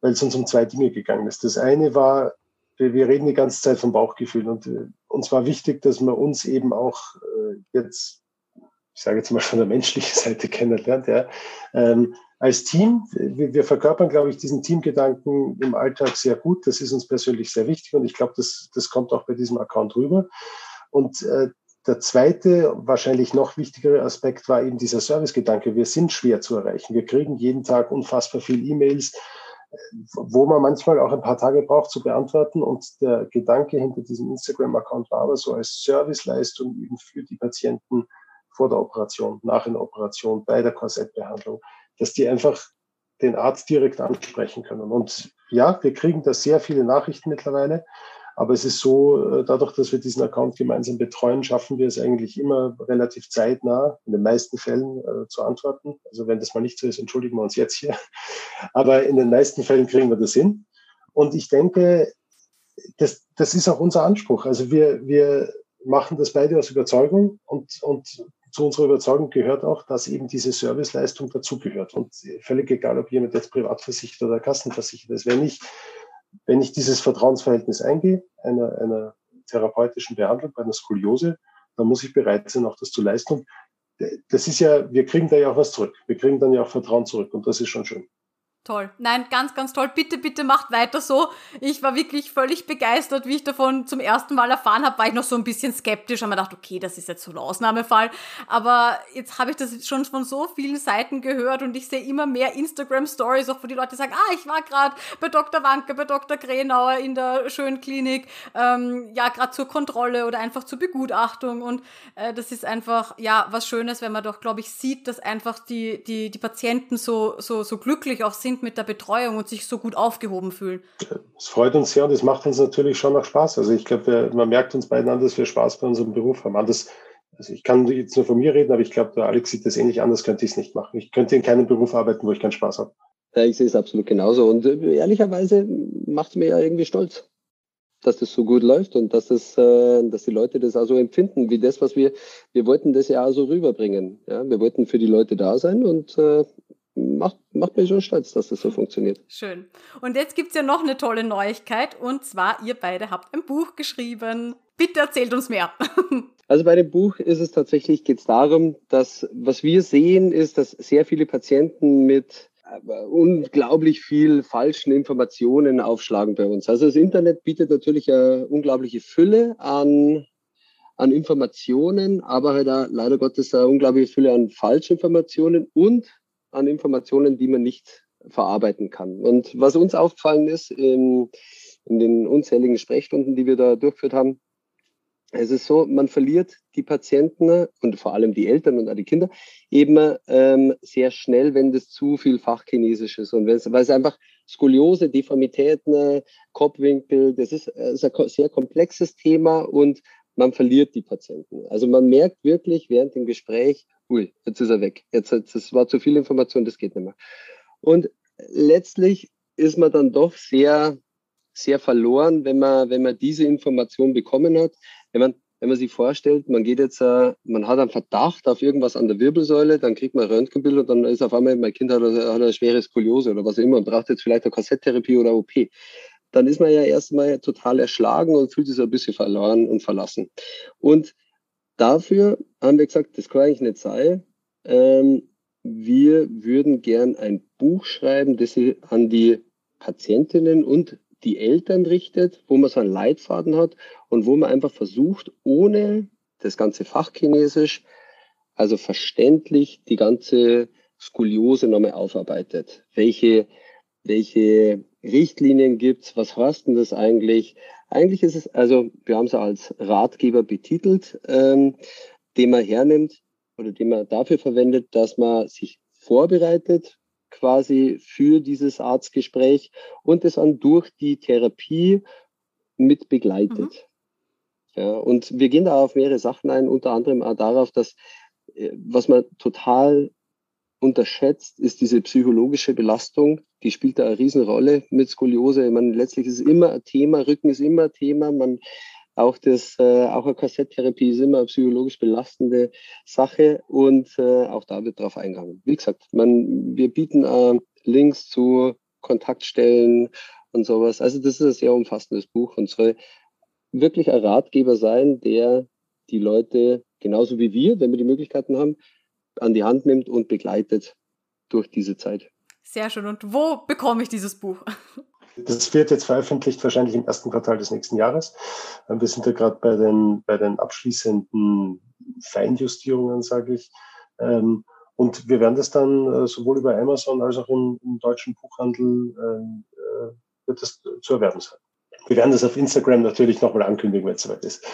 weil es uns um zwei Dinge gegangen ist. Das eine war, wir reden die ganze Zeit vom Bauchgefühl und äh, uns war wichtig, dass man uns eben auch äh, jetzt, ich sage jetzt mal von der menschlichen Seite kennenlernt, ja, ähm, als Team. Wir, verkörpern, glaube ich, diesen Teamgedanken im Alltag sehr gut. Das ist uns persönlich sehr wichtig und ich glaube, das, das kommt auch bei diesem Account rüber. Und äh, der zweite, wahrscheinlich noch wichtigere Aspekt war eben dieser Servicegedanke. Wir sind schwer zu erreichen. Wir kriegen jeden Tag unfassbar viel E-Mails wo man manchmal auch ein paar Tage braucht zu beantworten. Und der Gedanke hinter diesem Instagram-Account war aber so als Serviceleistung eben für die Patienten vor der Operation, nach der Operation, bei der Korsettbehandlung, dass die einfach den Arzt direkt ansprechen können. Und ja, wir kriegen da sehr viele Nachrichten mittlerweile. Aber es ist so, äh, dadurch, dass wir diesen Account gemeinsam betreuen, schaffen wir es eigentlich immer relativ zeitnah, in den meisten Fällen äh, zu antworten. Also wenn das mal nicht so ist, entschuldigen wir uns jetzt hier. Aber in den meisten Fällen kriegen wir das hin. Und ich denke, das, das ist auch unser Anspruch. Also wir, wir machen das beide aus Überzeugung und, und zu unserer Überzeugung gehört auch, dass eben diese Serviceleistung dazugehört. Und völlig egal, ob jemand jetzt privat versichert oder kassenversichert ist, wenn ich, wenn ich dieses Vertrauensverhältnis eingehe, einer, einer therapeutischen Behandlung bei einer Skoliose, dann muss ich bereit sein, auch das zu leisten. Und das ist ja, wir kriegen da ja auch was zurück. Wir kriegen dann ja auch Vertrauen zurück und das ist schon schön. Toll. Nein, ganz, ganz toll. Bitte, bitte macht weiter so. Ich war wirklich völlig begeistert, wie ich davon zum ersten Mal erfahren habe, war ich noch so ein bisschen skeptisch, aber dachte, okay, das ist jetzt so ein Ausnahmefall. Aber jetzt habe ich das schon von so vielen Seiten gehört und ich sehe immer mehr Instagram-Stories, auch wo die Leute sagen, ah, ich war gerade bei Dr. Wanke, bei Dr. Grenauer in der schönen Klinik, ähm, ja, gerade zur Kontrolle oder einfach zur Begutachtung. Und äh, das ist einfach, ja, was Schönes, wenn man doch, glaube ich, sieht, dass einfach die, die, die Patienten so, so, so glücklich auch sind sind mit der Betreuung und sich so gut aufgehoben fühlen. Es freut uns sehr und es macht uns natürlich schon noch Spaß. Also ich glaube, man merkt uns beiden an, dass wir Spaß bei unserem Beruf haben. Anders, also ich kann jetzt nur von mir reden, aber ich glaube, der Alex sieht das ähnlich anders, könnte ich es nicht machen. Ich könnte in keinem Beruf arbeiten, wo ich keinen Spaß habe. Ja, ich sehe es absolut genauso. Und äh, ehrlicherweise macht es mir ja irgendwie stolz, dass das so gut läuft und dass das, äh, dass die Leute das auch so empfinden, wie das, was wir, wir wollten das ja auch so rüberbringen. Ja, wir wollten für die Leute da sein und äh, macht, macht mich schon stolz, dass das so funktioniert. Schön. Und jetzt gibt es ja noch eine tolle Neuigkeit und zwar, ihr beide habt ein Buch geschrieben. Bitte erzählt uns mehr. Also bei dem Buch ist es tatsächlich, geht es darum, dass was wir sehen, ist, dass sehr viele Patienten mit äh, unglaublich viel falschen Informationen aufschlagen bei uns. Also das Internet bietet natürlich eine unglaubliche Fülle an, an Informationen, aber halt auch, leider Gottes eine unglaubliche Fülle an Falschinformationen und an Informationen, die man nicht verarbeiten kann. Und was uns aufgefallen ist in, in den unzähligen Sprechstunden, die wir da durchgeführt haben, es ist so, man verliert die Patienten und vor allem die Eltern und auch die Kinder eben ähm, sehr schnell, wenn das zu viel Fachchinesisch ist und weil es einfach Skoliose, Deformitäten, Kopfwinkel, das ist, das ist ein sehr komplexes Thema und man verliert die Patienten. Also man merkt wirklich während dem Gespräch, ui, jetzt ist er weg. Jetzt, jetzt das war zu viel Information, das geht nicht mehr. Und letztlich ist man dann doch sehr, sehr verloren, wenn man, wenn man diese Information bekommen hat. Wenn man, wenn man sich vorstellt, man geht jetzt, äh, man hat einen Verdacht auf irgendwas an der Wirbelsäule, dann kriegt man ein Röntgenbild und dann ist auf einmal, mein Kind hat, hat eine schwere Skoliose oder was auch immer und braucht jetzt vielleicht eine Kassetttherapie oder OP. Dann ist man ja erstmal total erschlagen und fühlt sich ein bisschen verloren und verlassen. Und Dafür haben wir gesagt, das kann eigentlich nicht sein. Ähm, wir würden gern ein Buch schreiben, das sich an die Patientinnen und die Eltern richtet, wo man so einen Leitfaden hat und wo man einfach versucht, ohne das ganze Fachchinesisch, also verständlich die ganze Skoliose nochmal aufarbeitet. Welche, welche Richtlinien gibt's? Was heißt denn das eigentlich? Eigentlich ist es, also wir haben es als Ratgeber betitelt, ähm, den man hernimmt oder den man dafür verwendet, dass man sich vorbereitet quasi für dieses Arztgespräch und es dann durch die Therapie mit begleitet. Mhm. Ja, und wir gehen da auf mehrere Sachen ein, unter anderem auch darauf, dass äh, was man total unterschätzt, ist diese psychologische Belastung. Die spielt da eine Riesenrolle mit Skoliose. Meine, letztlich ist es immer ein Thema, Rücken ist immer ein Thema. Man, auch das, äh, auch eine Kassetttherapie ist immer eine psychologisch belastende Sache und äh, auch da wird drauf eingegangen. Wie gesagt, man, wir bieten äh, Links zu Kontaktstellen und sowas. Also das ist ein sehr umfassendes Buch und soll wirklich ein Ratgeber sein, der die Leute genauso wie wir, wenn wir die Möglichkeiten haben, an die Hand nimmt und begleitet durch diese Zeit. Sehr schön. Und wo bekomme ich dieses Buch? Das wird jetzt veröffentlicht, wahrscheinlich im ersten Quartal des nächsten Jahres. Wir sind ja gerade bei den, bei den abschließenden Feinjustierungen, sage ich. Ähm, und wir werden das dann äh, sowohl über Amazon als auch im, im deutschen Buchhandel ähm, äh, wird das zu erwerben sein. Wir werden das auf Instagram natürlich nochmal ankündigen, wenn es soweit ist.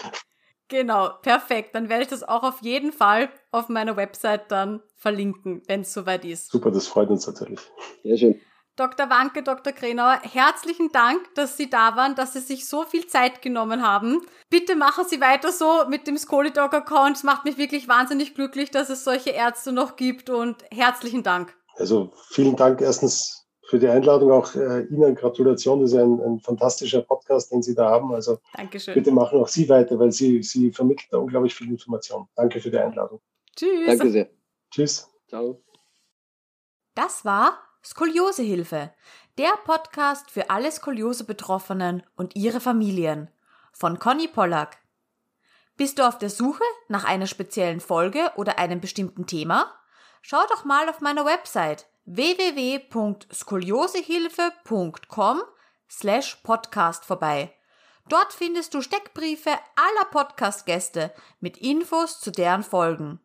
Genau, perfekt. Dann werde ich das auch auf jeden Fall auf meiner Website dann verlinken, wenn es soweit ist. Super, das freut uns natürlich. Sehr schön. Dr. Wanke, Dr. Krenauer, herzlichen Dank, dass Sie da waren, dass Sie sich so viel Zeit genommen haben. Bitte machen Sie weiter so mit dem Scolidog-Account. Es macht mich wirklich wahnsinnig glücklich, dass es solche Ärzte noch gibt und herzlichen Dank. Also vielen Dank erstens für die Einladung. Auch äh, Ihnen Gratulation. Das ist ein, ein, fantastischer Podcast, den Sie da haben. Also Dankeschön. bitte machen auch Sie weiter, weil Sie, Sie vermitteln da unglaublich viel Information. Danke für die Einladung. Tschüss. Danke sehr. Tschüss. Ciao. Das war Skoliosehilfe, der Podcast für alle Skoliose-Betroffenen und ihre Familien von Conny Pollack. Bist du auf der Suche nach einer speziellen Folge oder einem bestimmten Thema? Schau doch mal auf meiner Website www.skoliosehilfe.com slash podcast vorbei. Dort findest du Steckbriefe aller Podcast-Gäste mit Infos zu deren Folgen.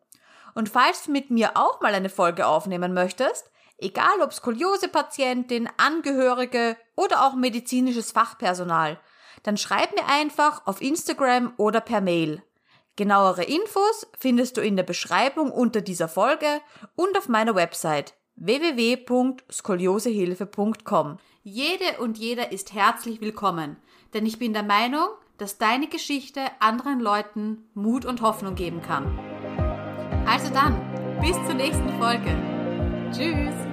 Und falls du mit mir auch mal eine Folge aufnehmen möchtest, egal ob Skoliose-Patientin, Angehörige oder auch medizinisches Fachpersonal, dann schreib mir einfach auf Instagram oder per Mail. Genauere Infos findest du in der Beschreibung unter dieser Folge und auf meiner Website www.skoliosehilfe.com. Jede und jeder ist herzlich willkommen, denn ich bin der Meinung, dass deine Geschichte anderen Leuten Mut und Hoffnung geben kann. Also dann, bis zur nächsten Folge. Tschüss!